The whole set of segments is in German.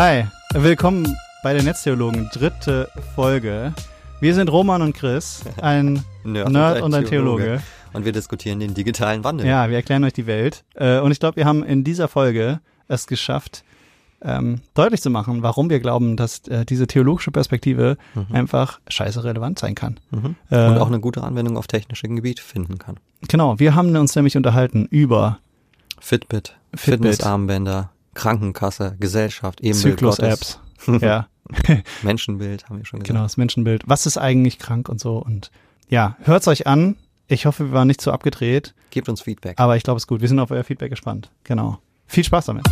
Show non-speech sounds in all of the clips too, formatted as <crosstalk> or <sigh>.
Hi, willkommen bei den Netztheologen, dritte Folge. Wir sind Roman und Chris, ein Nerd, Nerd und ein Theologe. Theologe. Und wir diskutieren den digitalen Wandel. Ja, wir erklären euch die Welt. Äh, und ich glaube, wir haben in dieser Folge es geschafft, ähm, deutlich zu machen, warum wir glauben, dass äh, diese theologische Perspektive mhm. einfach scheiße relevant sein kann. Mhm. Äh, und auch eine gute Anwendung auf technischem Gebiet finden kann. Genau, wir haben uns nämlich unterhalten über Fitbit, Fitbit. Fitnessarmbänder, Krankenkasse, Gesellschaft, Ebenbild Zyklus-Apps. <laughs> <laughs> ja. <laughs> Menschenbild haben wir schon gesagt. Genau, das Menschenbild. Was ist eigentlich krank und so und ja, hört's euch an. Ich hoffe, wir waren nicht zu abgedreht. Gebt uns Feedback. Aber ich glaube, es ist gut. Wir sind auf euer Feedback gespannt. Genau. Viel Spaß damit.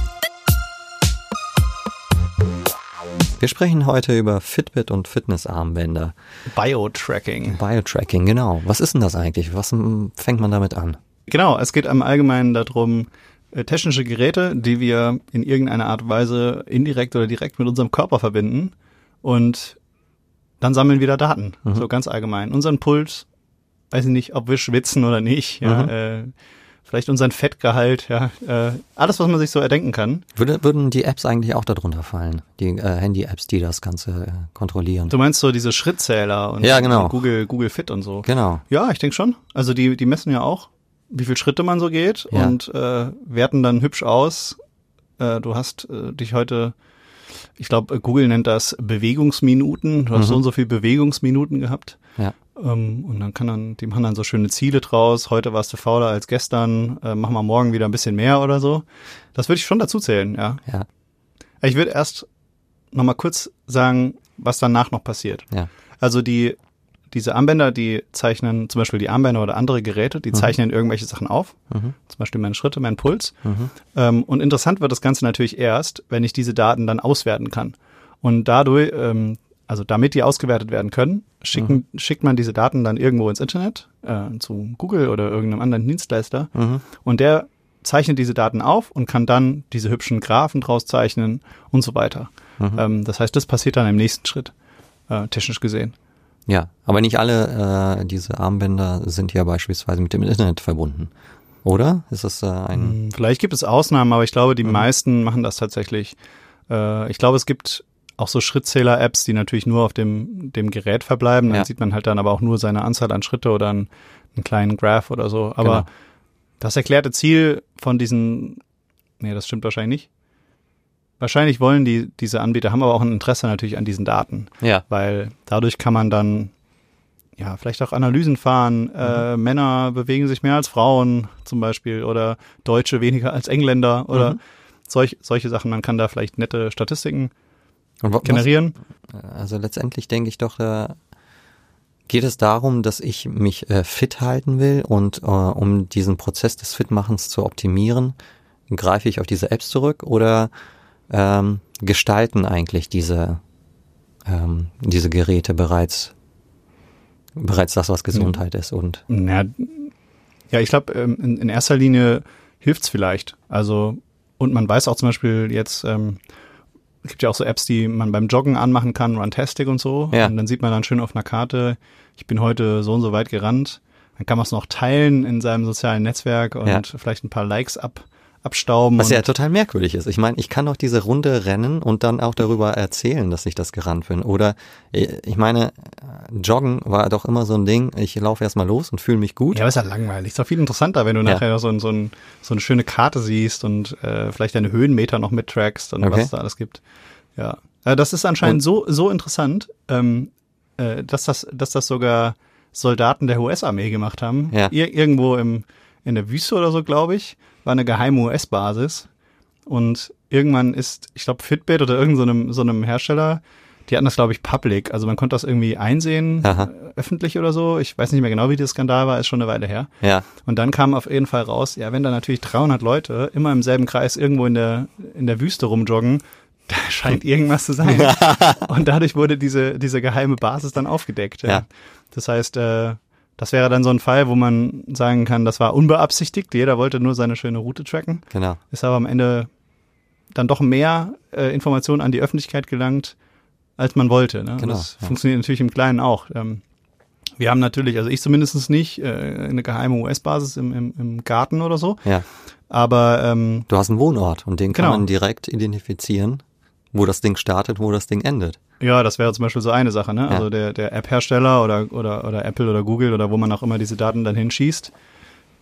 Wir sprechen heute über Fitbit und Fitnessarmbänder. Biotracking. Biotracking, genau. Was ist denn das eigentlich? Was fängt man damit an? Genau, es geht im Allgemeinen darum, technische Geräte, die wir in irgendeiner Art und Weise indirekt oder direkt mit unserem Körper verbinden und dann sammeln wir da Daten, mhm. so ganz allgemein. Unseren Puls, weiß ich nicht, ob wir schwitzen oder nicht, ja, mhm. äh, vielleicht unseren Fettgehalt, ja, äh, alles, was man sich so erdenken kann. Würde, würden die Apps eigentlich auch darunter fallen? Die äh, Handy-Apps, die das Ganze äh, kontrollieren? Du meinst so diese Schrittzähler und, ja, genau. und Google, Google Fit und so? Genau. Ja, ich denke schon. Also die, die messen ja auch, wie viel Schritte man so geht ja. und äh, werten dann hübsch aus. Äh, du hast äh, dich heute ich glaube, Google nennt das Bewegungsminuten. Du hast mhm. so und so viel Bewegungsminuten gehabt. Ja. Ähm, und dann kann dann, die machen dann so schöne Ziele draus. Heute warst du fauler als gestern, äh, machen wir morgen wieder ein bisschen mehr oder so. Das würde ich schon dazu zählen, ja. Ja. Ich würde erst nochmal kurz sagen, was danach noch passiert. Ja. Also die, diese Armbänder, die zeichnen zum Beispiel die Armbänder oder andere Geräte, die mhm. zeichnen irgendwelche Sachen auf. Mhm. Zum Beispiel meine Schritte, meinen Puls. Mhm. Ähm, und interessant wird das Ganze natürlich erst, wenn ich diese Daten dann auswerten kann. Und dadurch, ähm, also damit die ausgewertet werden können, schicken, mhm. schickt man diese Daten dann irgendwo ins Internet, äh, zu Google oder irgendeinem anderen Dienstleister. Mhm. Und der zeichnet diese Daten auf und kann dann diese hübschen Graphen draus zeichnen und so weiter. Mhm. Ähm, das heißt, das passiert dann im nächsten Schritt, äh, technisch gesehen. Ja, aber nicht alle äh, diese Armbänder sind ja beispielsweise mit dem Internet verbunden. Oder? Ist das äh, ein. Hm, vielleicht gibt es Ausnahmen, aber ich glaube, die mhm. meisten machen das tatsächlich. Äh, ich glaube, es gibt auch so Schrittzähler-Apps, die natürlich nur auf dem, dem Gerät verbleiben. Dann ja. sieht man halt dann aber auch nur seine Anzahl an Schritte oder einen, einen kleinen Graph oder so. Aber genau. das erklärte Ziel von diesen, nee, das stimmt wahrscheinlich nicht. Wahrscheinlich wollen die, diese Anbieter, haben aber auch ein Interesse natürlich an diesen Daten. Ja. Weil dadurch kann man dann, ja, vielleicht auch Analysen fahren. Äh, mhm. Äh, Männer bewegen sich mehr als Frauen zum Beispiel oder Deutsche weniger als Engländer oder mhm. solch, solche Sachen. Man kann da vielleicht nette Statistiken was, generieren. Also letztendlich denke ich doch, da geht es darum, dass ich mich äh, fit halten will und äh, um diesen Prozess des Fitmachens zu optimieren, greife ich auf diese Apps zurück oder ähm, gestalten eigentlich diese, ähm, diese Geräte bereits, bereits das, was Gesundheit ist und. Ja, ja ich glaube, ähm, in, in erster Linie hilft's vielleicht. Also, und man weiß auch zum Beispiel jetzt, ähm, es gibt ja auch so Apps, die man beim Joggen anmachen kann, Runtastic und so. Ja. Und dann sieht man dann schön auf einer Karte, ich bin heute so und so weit gerannt. Dann kann man es noch teilen in seinem sozialen Netzwerk und ja. vielleicht ein paar Likes ab, abstauben. Was ja total merkwürdig ist. Ich meine, ich kann doch diese Runde rennen und dann auch darüber erzählen, dass ich das gerannt bin. Oder äh, ich meine, Joggen war doch immer so ein Ding, ich laufe erstmal los und fühle mich gut. Ja, aber ist ja langweilig. Ist doch viel interessanter, wenn du ja. nachher so, so, ein, so eine schöne Karte siehst und äh, vielleicht deine Höhenmeter noch mittrackst und okay. was es da alles gibt. Ja. Äh, das ist anscheinend und, so, so interessant, ähm, äh, dass, das, dass das sogar Soldaten der US-Armee gemacht haben. Ja. Ir irgendwo im, in der Wüste oder so, glaube ich war eine geheime US-Basis. Und irgendwann ist, ich glaube, Fitbit oder irgendeinem so, so einem Hersteller, die hatten das, glaube ich, public. Also man konnte das irgendwie einsehen, Aha. öffentlich oder so. Ich weiß nicht mehr genau, wie der Skandal war, ist schon eine Weile her. Ja. Und dann kam auf jeden Fall raus, ja, wenn da natürlich 300 Leute immer im selben Kreis irgendwo in der, in der Wüste rumjoggen, <laughs> da scheint irgendwas zu sein. <laughs> Und dadurch wurde diese, diese geheime Basis dann aufgedeckt. Ja. ja. Das heißt, äh, das wäre dann so ein Fall, wo man sagen kann, das war unbeabsichtigt. Jeder wollte nur seine schöne Route tracken. Genau. Ist aber am Ende dann doch mehr äh, Informationen an die Öffentlichkeit gelangt, als man wollte. Ne? Genau, das ja. funktioniert natürlich im Kleinen auch. Ähm, wir haben natürlich, also ich zumindest nicht, äh, eine geheime US-Basis im, im, im Garten oder so. Ja. Aber ähm, du hast einen Wohnort und den kann genau. man direkt identifizieren wo das Ding startet, wo das Ding endet. Ja, das wäre zum Beispiel so eine Sache, ne? Ja. Also der, der App-Hersteller oder, oder, oder Apple oder Google oder wo man auch immer diese Daten dann hinschießt,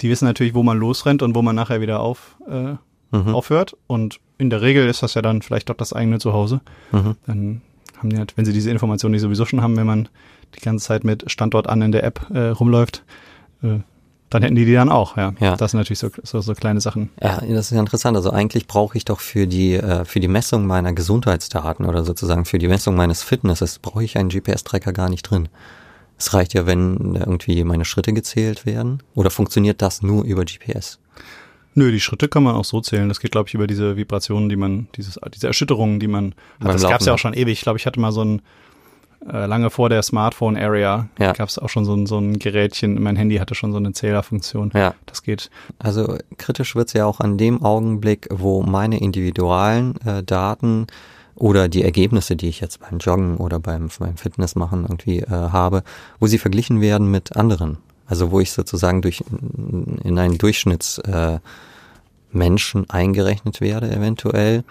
die wissen natürlich, wo man losrennt und wo man nachher wieder auf, äh, Mhm. aufhört. Und in der Regel ist das ja dann vielleicht doch das eigene Zuhause. Mhm. Dann haben die halt, wenn sie diese Information nicht sowieso schon haben, wenn man die ganze Zeit mit Standort an in der App äh, rumläuft, äh, dann hätten die die dann auch, ja. Ja. Das sind natürlich so, so, so kleine Sachen. Ja, das ist ja interessant. Also eigentlich brauche ich doch für die äh, für die Messung meiner Gesundheitsdaten oder sozusagen für die Messung meines Fitnesses brauche ich einen GPS-Tracker gar nicht drin. Es reicht ja, wenn irgendwie meine Schritte gezählt werden. Oder funktioniert das nur über GPS? Nö, die Schritte kann man auch so zählen. Das geht, glaube ich, über diese Vibrationen, die man, dieses, diese Erschütterungen, die man Beim hat. Das gab's Laufen. ja auch schon ewig. Ich glaube, ich hatte mal so ein, äh, lange vor der Smartphone-Area, Ja. gab's auch schon so ein, so ein Gerätchen. Mein Handy hatte schon so eine Zählerfunktion. Ja. Das geht. Also kritisch wird's ja auch an dem Augenblick, wo meine individualen äh, Daten oder die Ergebnisse, die ich jetzt beim Joggen oder beim, beim Fitnessmachen irgendwie äh, habe, wo sie verglichen werden mit anderen. Also wo ich sozusagen durch in einen Durchschnitts äh, Menschen eingerechnet werde eventuell.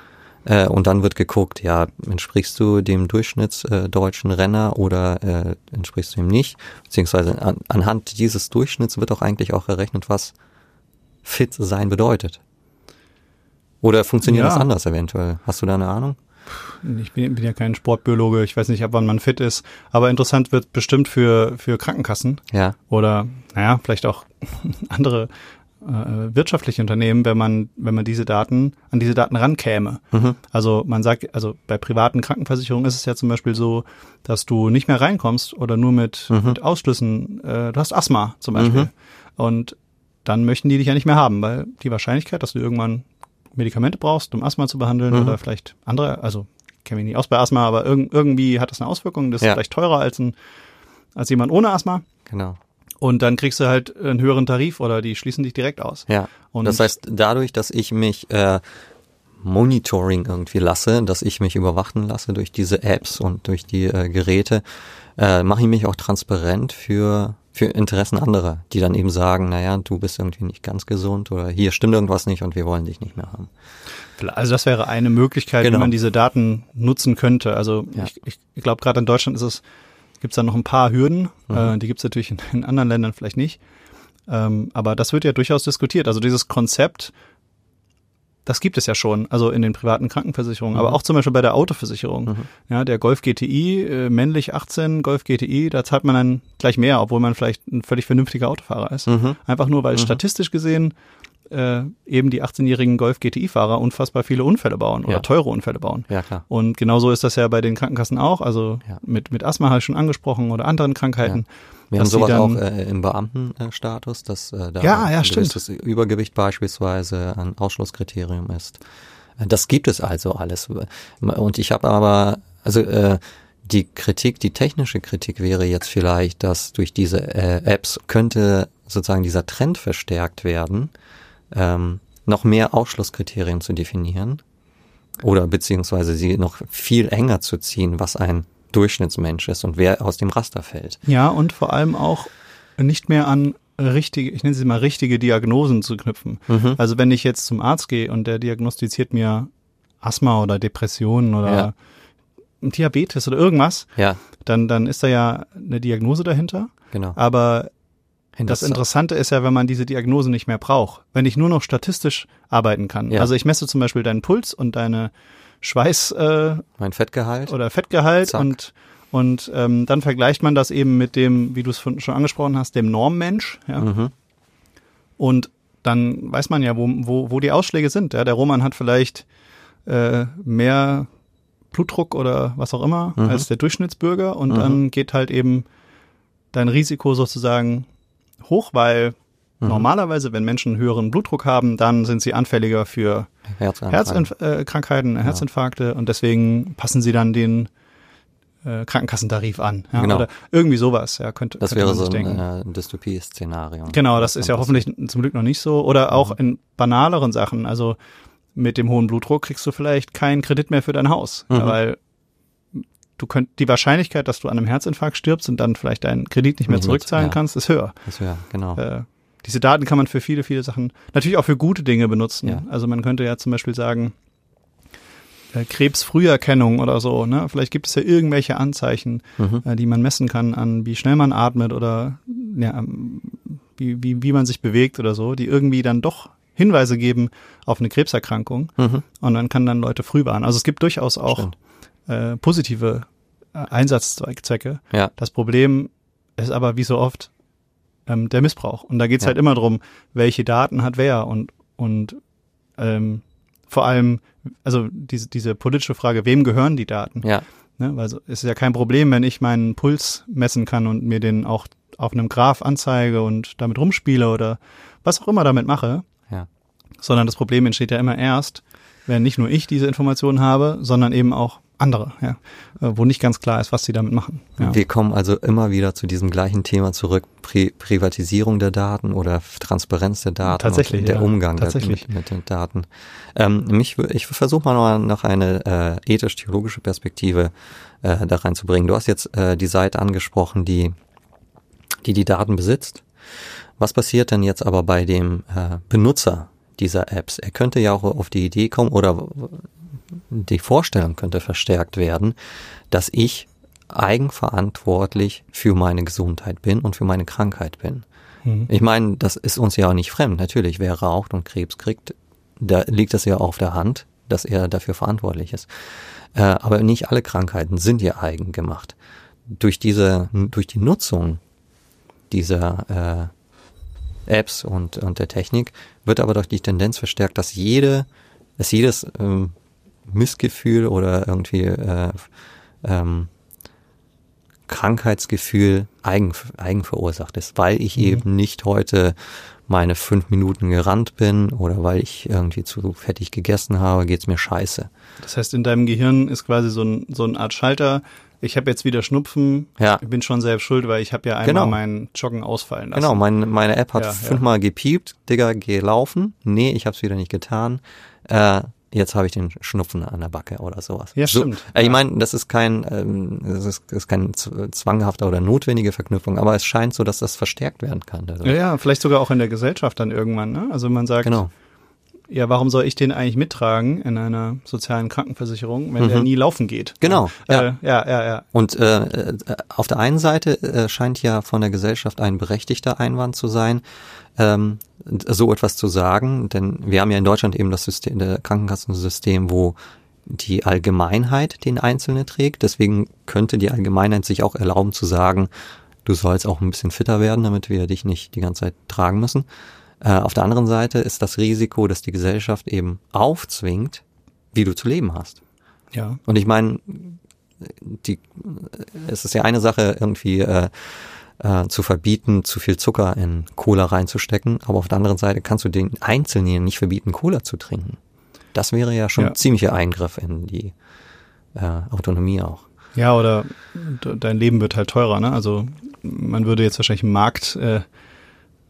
Äh, und dann wird geguckt, ja, entsprichst du dem Durchschnittsdeutschen äh, Renner oder äh, entsprichst du ihm nicht? Beziehungsweise an, anhand dieses Durchschnitts wird auch eigentlich auch errechnet, was fit sein bedeutet. Oder funktioniert Ja. das anders eventuell? Hast du da eine Ahnung? Ich bin, bin ja kein Sportbiologe. Ich weiß nicht, ab wann man fit ist. Aber interessant wird bestimmt für, für Krankenkassen Ja. oder, naja, vielleicht auch <laughs> andere äh, wirtschaftliche Unternehmen, wenn man, wenn man diese Daten, an diese Daten rankäme. Mhm. Also man sagt, also bei privaten Krankenversicherungen ist es ja zum Beispiel so, dass du nicht mehr reinkommst oder nur mit, Mhm. mit Ausschlüssen, äh, du hast Asthma zum Beispiel. Mhm. Und dann möchten die dich ja nicht mehr haben, weil die Wahrscheinlichkeit, dass du irgendwann Medikamente brauchst, um Asthma zu behandeln Mhm. oder vielleicht andere, also kenne mich nicht aus bei Asthma, aber irg irgendwie hat das eine Auswirkung, das ist Ja. vielleicht teurer als ein, als jemand ohne Asthma. Genau. Und dann kriegst du halt einen höheren Tarif oder die schließen dich direkt aus. Ja. Und das heißt, dadurch, dass ich mich äh, Monitoring irgendwie lasse, dass ich mich überwachen lasse durch diese Apps und durch die äh, Geräte, äh, mache ich mich auch transparent für für Interessen anderer, die dann eben sagen, naja, du bist irgendwie nicht ganz gesund oder hier stimmt irgendwas nicht und wir wollen dich nicht mehr haben. Also das wäre eine Möglichkeit, Genau. wie man diese Daten nutzen könnte. Also Ja. ich, ich, ich glaube, gerade in Deutschland ist es, gibt es da noch ein paar Hürden. Mhm. Äh, die gibt es natürlich in, in anderen Ländern vielleicht nicht. Ähm, aber das wird ja durchaus diskutiert. Also dieses Konzept, das gibt es ja schon, also in den privaten Krankenversicherungen, aber Mhm. auch zum Beispiel bei der Autoversicherung. Ja, der Golf GTI, äh, männlich 18, Golf GTI, da zahlt man dann gleich mehr, obwohl man vielleicht ein völlig vernünftiger Autofahrer ist. Mhm. Einfach nur, weil statistisch gesehen äh, eben die 18-jährigen Golf GTI-Fahrer unfassbar viele Unfälle bauen oder Ja. teure Unfälle bauen. Ja, klar. Und genauso ist das ja bei den Krankenkassen auch. Also Ja. mit, mit Asthma habe ich schon angesprochen oder anderen Krankheiten. Wir haben sowas auch dann- äh, im Beamtenstatus, dass äh, da Ja, ja, stimmt. gewisses Übergewicht beispielsweise ein Ausschlusskriterium ist. Äh, Das gibt es also alles. Und ich habe aber, also äh, die Kritik, die technische Kritik wäre jetzt vielleicht, dass durch diese äh, Apps könnte sozusagen dieser Trend verstärkt werden, ähm, noch mehr Ausschlusskriterien zu definieren oder beziehungsweise sie noch viel enger zu ziehen, was ein Durchschnittsmensch ist und wer aus dem Raster fällt. Ja, und vor allem auch nicht mehr an richtige, ich nenne sie mal richtige Diagnosen zu knüpfen. Mhm. Also wenn ich jetzt zum Arzt gehe und der diagnostiziert mir Asthma oder Depressionen oder Ja. Diabetes oder irgendwas, Ja, dann, dann ist da ja eine Diagnose dahinter. genau. Aber Das Interessante ist ja, wenn man diese Diagnose nicht mehr braucht. Wenn ich nur noch statistisch arbeiten kann. Ja. Also ich messe zum Beispiel deinen Puls und deine Schweiß äh, mein Fettgehalt. oder Fettgehalt Zack. und und ähm, dann vergleicht man das eben mit dem, wie du es schon angesprochen hast, dem Normmensch. Ja? Mhm. Und dann weiß man ja, wo, wo, wo die Ausschläge sind. Ja? Der Roman hat vielleicht äh, mehr Blutdruck oder was auch immer Mhm. als der Durchschnittsbürger und Mhm. dann geht halt eben dein Risiko sozusagen hoch, weil Mhm. normalerweise, wenn Menschen höheren Blutdruck haben, dann sind sie anfälliger für. Herzkrankheiten, Herzinfarkte und deswegen passen sie dann den äh, Krankenkassentarif an. Ja? Genau. Oder irgendwie sowas, ja, könnte, Das könnte wäre man so ein denken. äh, Dystopie-Szenario. Genau, das Was ist ja hoffentlich zum Glück noch nicht so. Oder auch in banaleren Sachen. Also mit dem hohen Blutdruck kriegst du vielleicht keinen Kredit mehr für dein Haus, Mhm. weil du könnt die Wahrscheinlichkeit, dass du an einem Herzinfarkt stirbst und dann vielleicht deinen Kredit nicht mehr zurückzahlen ja. kannst, ist höher. Das wäre, genau. Äh, diese Daten kann man für viele, viele Sachen, natürlich auch für gute Dinge benutzen. Ja. Also man könnte ja zum Beispiel sagen, äh, Krebsfrüherkennung oder so. Ne? Vielleicht gibt es ja irgendwelche Anzeichen, mhm. äh, die man messen kann an, wie schnell man atmet oder ja, wie, wie, wie man sich bewegt oder so, die irgendwie dann doch Hinweise geben auf eine Krebserkrankung. Mhm. Und dann kann dann Leute früh warnen. Also es gibt durchaus auch äh, positive Einsatzzwecke. Ja. Das Problem ist aber wie so oft ähm, der Missbrauch. Und da geht's ja. halt immer drum, welche Daten hat wer und, und ähm, vor allem, also diese, diese politische Frage, wem gehören die Daten? Ja. Ne, weil so, es ist ja kein Problem, wenn ich meinen Puls messen kann und mir den auch auf einem Graph anzeige und damit rumspiele oder was auch immer damit mache. Ja. Sondern das Problem entsteht ja immer erst, wenn nicht nur ich diese Informationen habe, sondern eben auch andere, ja, äh, wo nicht ganz klar ist, was sie damit machen. Ja. Wir kommen also immer wieder zu diesem gleichen Thema zurück, Pri Privatisierung der Daten oder Transparenz der Daten tatsächlich, der ja, Umgang tatsächlich. Mit, mit, den Daten. Ähm, mich, ich versuche mal noch eine äh, ethisch-theologische Perspektive äh, da reinzubringen. Du hast jetzt äh, die Seite angesprochen, die, die die Daten besitzt. Was passiert denn jetzt aber bei dem äh, Benutzer dieser Apps? Er könnte ja auch auf die Idee kommen oder die Vorstellung könnte verstärkt werden, dass ich eigenverantwortlich für meine Gesundheit bin und für meine Krankheit bin. Mhm. Ich meine, das ist uns ja auch nicht fremd. Natürlich, wer raucht und Krebs kriegt, da liegt das ja auf der Hand, dass er dafür verantwortlich ist. Äh, aber nicht alle Krankheiten sind ja eigen gemacht. Durch diese, durch die Nutzung dieser äh, Apps und, und der Technik wird aber doch die Tendenz verstärkt, dass jede, dass jedes ähm, Missgefühl oder irgendwie äh, ähm, Krankheitsgefühl eigen, eigen verursacht ist, weil ich mhm. eben nicht heute meine fünf Minuten gerannt bin oder weil ich irgendwie zu fettig gegessen habe, geht's mir scheiße. Das heißt, in deinem Gehirn ist quasi so, ein, so eine Art Schalter, ich habe jetzt wieder Schnupfen, ja. ich bin schon selbst schuld, weil ich habe ja einmal genau. meinen Joggen ausfallen lassen. Genau, mein, meine App hat ja, fünfmal ja. gepiept, Digga, geh laufen. Nee, ich habe es wieder nicht getan. Äh, jetzt habe ich den Schnupfen an der Backe oder sowas. Ja, stimmt. So, äh, ich meine, das ist kein, ähm, das ist, ist kein zwanghafter oder notwendige Verknüpfung, aber es scheint so, dass das verstärkt werden kann. Dadurch. Ja, ja, vielleicht sogar auch in der Gesellschaft dann irgendwann. Ne? Also man sagt, genau. ja, warum soll ich den eigentlich mittragen in einer sozialen Krankenversicherung, wenn mhm. der nie laufen geht? Genau. Ja, äh, ja, ja. ja. Und äh, äh, auf der einen Seite äh, scheint ja von der Gesellschaft ein berechtigter Einwand zu sein, ähm, so etwas zu sagen, denn wir haben ja in Deutschland eben das System, der Krankenkassensystem, wo die Allgemeinheit den Einzelne trägt. Deswegen könnte die Allgemeinheit sich auch erlauben zu sagen, du sollst auch ein bisschen fitter werden, damit wir dich nicht die ganze Zeit tragen müssen. Äh, auf der anderen Seite ist das Risiko, dass die Gesellschaft eben aufzwingt, wie du zu leben hast. Ja. Und ich meine, die, es ist ja eine Sache irgendwie, äh, äh, zu verbieten, zu viel Zucker in Cola reinzustecken. Aber auf der anderen Seite kannst du den Einzelnen nicht verbieten, Cola zu trinken. Das wäre ja schon ja. ein ziemlicher Eingriff in die äh, Autonomie auch. Ja, oder dein Leben wird halt teurer, ne? Also man würde jetzt wahrscheinlich Markt, äh,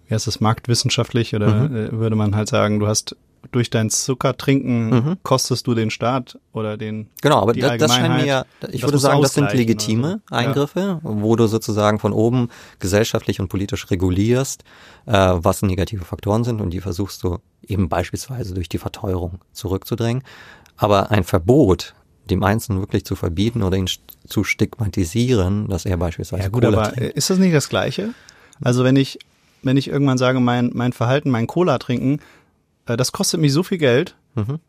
wie heißt das, marktwissenschaftlich oder mhm. äh, würde man halt sagen, du hast durch dein Zuckertrinken mhm. kostest du den Staat oder den Genau, aber das, das scheint mir ja, ich würde sagen, das sind legitime so. Eingriffe, ja. wo du sozusagen von oben gesellschaftlich und politisch regulierst, äh, was negative Faktoren sind und die versuchst du eben beispielsweise durch die Verteuerung zurückzudrängen. Aber ein Verbot, dem Einzelnen wirklich zu verbieten oder ihn zu stigmatisieren, dass er beispielsweise ja, gut, Cola aber trinkt. ist das nicht das Gleiche? Also wenn ich wenn ich irgendwann sage, mein mein Verhalten, mein Cola trinken das kostet mich so viel Geld. Mhm.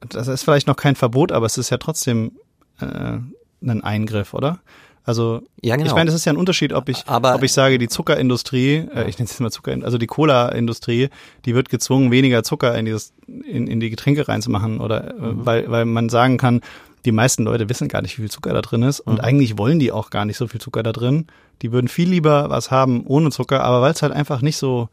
Das ist vielleicht noch kein Verbot, aber es ist ja trotzdem äh, ein Eingriff, oder? Also ja, genau. ich meine, es ist ja ein Unterschied, ob ich, aber, ob ich sage, die Zuckerindustrie, äh, ich nenne es jetzt mal Zucker, also die Cola-Industrie, die wird gezwungen, weniger Zucker in dieses, in, in die Getränke reinzumachen, oder äh, mhm. weil, weil man sagen kann, die meisten Leute wissen gar nicht, wie viel Zucker da drin ist und mhm. eigentlich wollen die auch gar nicht so viel Zucker da drin. Die würden viel lieber was haben ohne Zucker, aber weil es halt einfach nicht so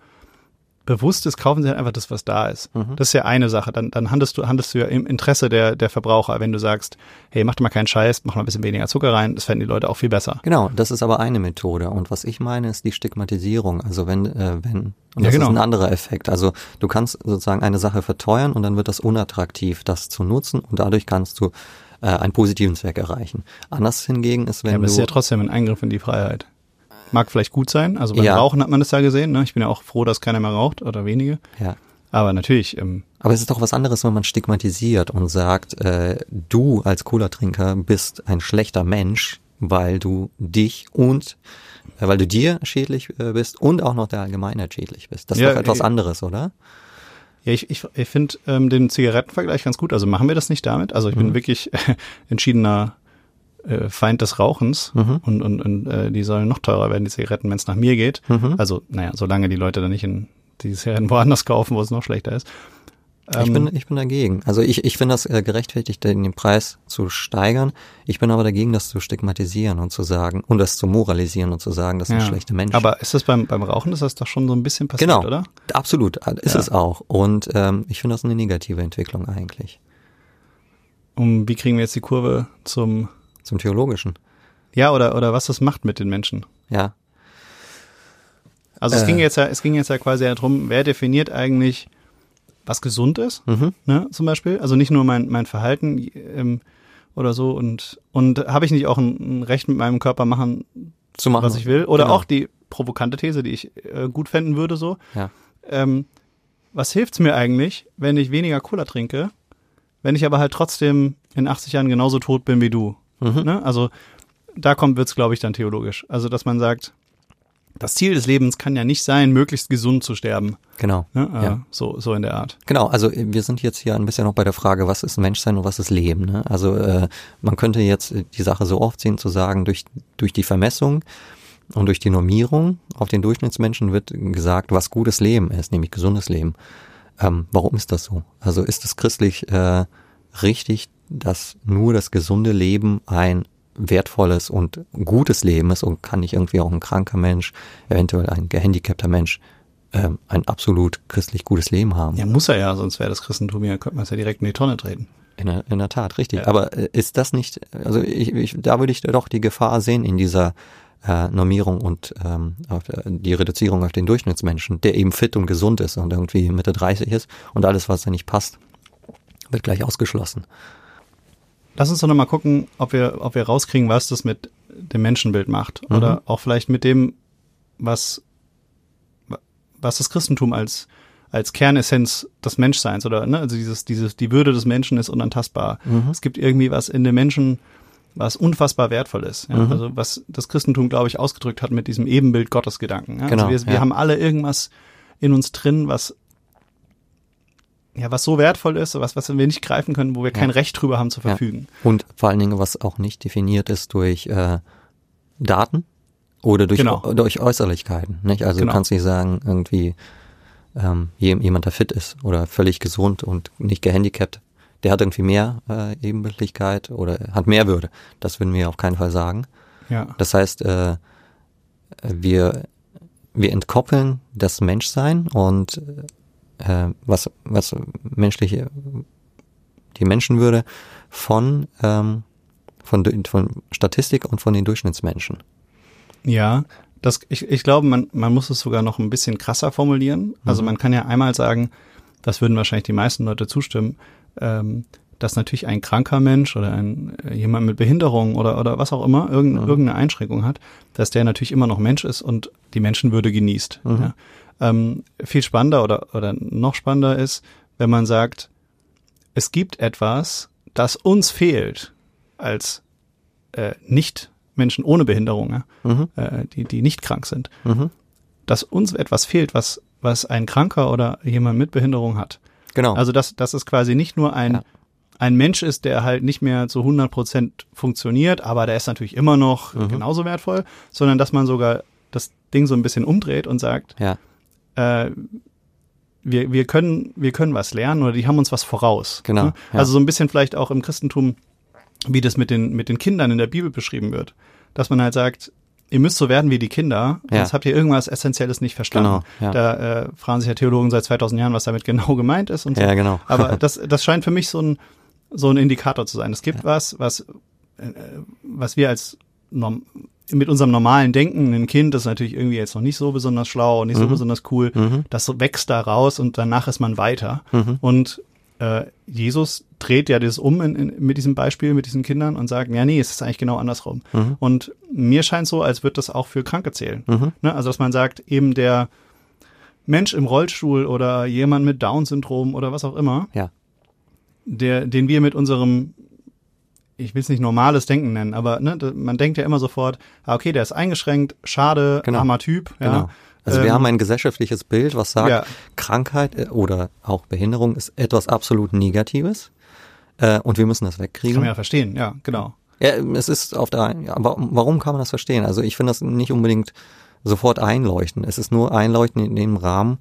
bewusst ist, kaufen sie halt einfach das, was da ist. Mhm. Das ist ja eine Sache. Dann, dann handelst du, handelst du ja im Interesse der, der Verbraucher, wenn du sagst, hey, mach doch mal keinen Scheiß, mach mal ein bisschen weniger Zucker rein, das fänden die Leute auch viel besser. Genau, das ist aber eine Methode. Und was ich meine, ist die Stigmatisierung. Also wenn, äh, wenn, und das ja, genau. ist ein anderer Effekt. Also du kannst sozusagen eine Sache verteuern und dann wird das unattraktiv, das zu nutzen und dadurch kannst du äh, einen positiven Zweck erreichen. Anders hingegen ist, wenn ja, aber du. Das ist ja trotzdem ein Eingriff in die Freiheit mag vielleicht gut sein. Also beim ja. Rauchen hat man das ja gesehen. Ne? Ich bin ja auch froh, dass keiner mehr raucht oder wenige. Ja. Aber natürlich. Ähm, Aber es ist doch was anderes, wenn man stigmatisiert und sagt, äh, du als Cola-Trinker bist ein schlechter Mensch, weil du dich und äh, weil du dir schädlich äh, bist und auch noch der Allgemeinheit schädlich bist. Das ist Ja, doch etwas eh. anderes, oder? Ja, ich, ich, ich finde ähm, den Zigarettenvergleich ganz gut. Also machen wir das nicht damit. Also ich bin wirklich <laughs> entschiedener äh, Feind des Rauchens Mhm. und, und, und äh, die sollen noch teurer werden, die Zigaretten, wenn es nach mir geht. Mhm. Also, naja, solange die Leute dann nicht in die Zigaretten woanders <laughs> kaufen, wo es noch schlechter ist. Ich Ähm, bin, ich bin dagegen. Also ich, ich finde das äh, gerechtfertigt, den, den Preis zu steigern. Ich bin aber dagegen, das zu stigmatisieren und zu sagen, und das zu moralisieren und zu sagen, das sind ja. schlechte Menschen. Aber ist das beim, beim Rauchen, ist das doch schon so ein bisschen passiert, genau, oder? absolut, ist Ja. es auch. Und ähm, ich finde das eine negative Entwicklung eigentlich. Um, wie kriegen wir jetzt die Kurve zum, Zum Theologischen. ja, oder, oder was das macht mit den Menschen? Ja, Also es Äh. ging jetzt ja, es ging jetzt ja quasi darum, wer definiert eigentlich, was gesund ist, mhm. ne, zum Beispiel. Also nicht nur mein, mein Verhalten ähm, oder so und, und habe ich nicht auch ein, ein Recht mit meinem Körper machen, zu machen. was ich will? Oder Genau. auch die provokante These, die ich äh, gut fänden würde, so. Ja. Ähm, was hilft's mir eigentlich, wenn ich weniger Cola trinke, wenn ich aber halt trotzdem in 80 Jahren genauso tot bin wie du? Mhm. Ne? Also da kommt, wird's, glaube ich, dann theologisch. Also, dass man sagt, das Ziel des Lebens kann ja nicht sein, möglichst gesund zu sterben. Genau. Ne? Äh, Ja. so, so in der Art. Genau, also wir sind jetzt hier ein bisschen noch bei der Frage, was ist Menschsein und was ist Leben. Ne? Also äh, man könnte jetzt die Sache so aufziehen, zu sagen, durch, durch die Vermessung und durch die Normierung auf den Durchschnittsmenschen wird gesagt, was gutes Leben ist, nämlich gesundes Leben. Ähm, warum ist das so? Also ist es christlich äh, richtig, dass nur das gesunde Leben ein wertvolles und gutes Leben ist und kann nicht irgendwie auch ein kranker Mensch, eventuell ein gehandicapter Mensch, ähm, ein absolut christlich gutes Leben haben? Ja, muss er ja, sonst wäre das Christentum ja, könnte man es ja direkt in die Tonne treten. In der, in der Tat, richtig. Ja. Aber äh, ist das nicht, also ich, ich, da würde ich doch die Gefahr sehen in dieser äh, Normierung und ähm, auf, äh, die Reduzierung auf den Durchschnittsmenschen, der eben fit und gesund ist und irgendwie Mitte 30 ist und alles, was da nicht passt, wird gleich ausgeschlossen. Lass uns doch nochmal gucken, ob wir, ob wir rauskriegen, was das mit dem Menschenbild macht. Mhm. Oder auch vielleicht mit dem, was, was das Christentum als, als Kernessenz des Menschseins oder, ne, also dieses, dieses, die Würde des Menschen ist unantastbar. Mhm. Es gibt irgendwie was in dem Menschen, was unfassbar wertvoll ist. Ja? Mhm. Also was das Christentum, glaube ich, ausgedrückt hat mit diesem Ebenbild Gottes Gedanken. Ja? Genau, also wir, wir ja. haben alle irgendwas in uns drin, was ja, was so wertvoll ist, was, was wir nicht greifen können, wo wir kein Ja. Recht drüber haben zu Ja. verfügen. Und vor allen Dingen, was auch nicht definiert ist durch äh, Daten oder durch, Genau. durch Äußerlichkeiten. Nicht? Also Genau. du kannst nicht sagen, irgendwie ähm, jem- jemand, der fit ist oder völlig gesund und nicht gehandicapt, der hat irgendwie mehr äh, Ebenbildlichkeit oder hat mehr Würde. Das würden wir auf keinen Fall sagen. Ja. Das heißt, äh, wir, wir entkoppeln das Menschsein und äh, was, was menschliche, die Menschenwürde von, ähm, von, von Statistik und von den Durchschnittsmenschen. Ja, das, ich, ich glaube, man, man muss es sogar noch ein bisschen krasser formulieren. Also Mhm. man kann ja einmal sagen, das würden wahrscheinlich die meisten Leute zustimmen, ähm, dass natürlich ein kranker Mensch oder ein, äh, jemand mit Behinderung oder, oder was auch immer, irgend, Mhm. irgendeine Einschränkung hat, dass der natürlich immer noch Mensch ist und die Menschenwürde genießt. Mhm. Ja. Ähm, viel spannender oder, oder noch spannender ist, wenn man sagt, es gibt etwas, das uns fehlt als äh, nicht Menschen ohne Behinderung, ja, Mhm. äh, die, die nicht krank sind, Mhm. dass uns etwas fehlt, was, was ein Kranker oder jemand mit Behinderung hat. Genau. Also, dass, dass es quasi nicht nur ein, Ja. ein Mensch ist, der halt nicht mehr zu 100 Prozent funktioniert, aber der ist natürlich immer noch Mhm. genauso wertvoll, sondern dass man sogar das Ding so ein bisschen umdreht und sagt, ja. Äh, wir, wir können, wir können was lernen oder die haben uns was voraus. Genau, ne? ja. Also so ein bisschen vielleicht auch im Christentum, wie das mit den, mit den Kindern in der Bibel beschrieben wird. Dass man halt sagt, ihr müsst so werden wie die Kinder, Ja. sonst habt ihr irgendwas Essentielles nicht verstanden. Genau, ja. Da äh, fragen sich ja Theologen seit 2000 Jahren, was damit <laughs> genau gemeint ist und so. Ja, genau. <laughs> Aber das, das scheint für mich so ein, so ein Indikator zu sein. Es gibt was, was, äh, was wir als norm mit unserem normalen Denken, ein Kind ist natürlich irgendwie jetzt noch nicht so besonders schlau und nicht so Mhm. besonders cool, Mhm. das wächst da raus und danach ist man weiter. Mhm. Und äh, Jesus dreht ja das um in, in, mit diesem Beispiel, mit diesen Kindern und sagt, ja, nee, es ist eigentlich genau andersrum. Mhm. Und mir scheint so, als wird das auch für Kranke zählen. Mhm. Ne? Also, dass man sagt, eben der, Mensch im Rollstuhl oder jemand mit Down-Syndrom oder was auch immer, Ja. der, den wir mit unserem, ich will es nicht normales Denken nennen, aber ne, man denkt ja immer sofort, ah, okay, der ist eingeschränkt, schade, Genau. armer Typ. Ja. Genau. Also wir Ähm, haben ein gesellschaftliches Bild, was sagt, Ja. Krankheit äh, oder auch Behinderung ist etwas absolut Negatives äh, und wir müssen das Kann wegkriegen. man ja verstehen, ja, genau. Ja, es ist auf der einen, ja, warum kann man das verstehen? Also ich finde das nicht unbedingt sofort einleuchten. Es ist nur einleuchten in dem Rahmen,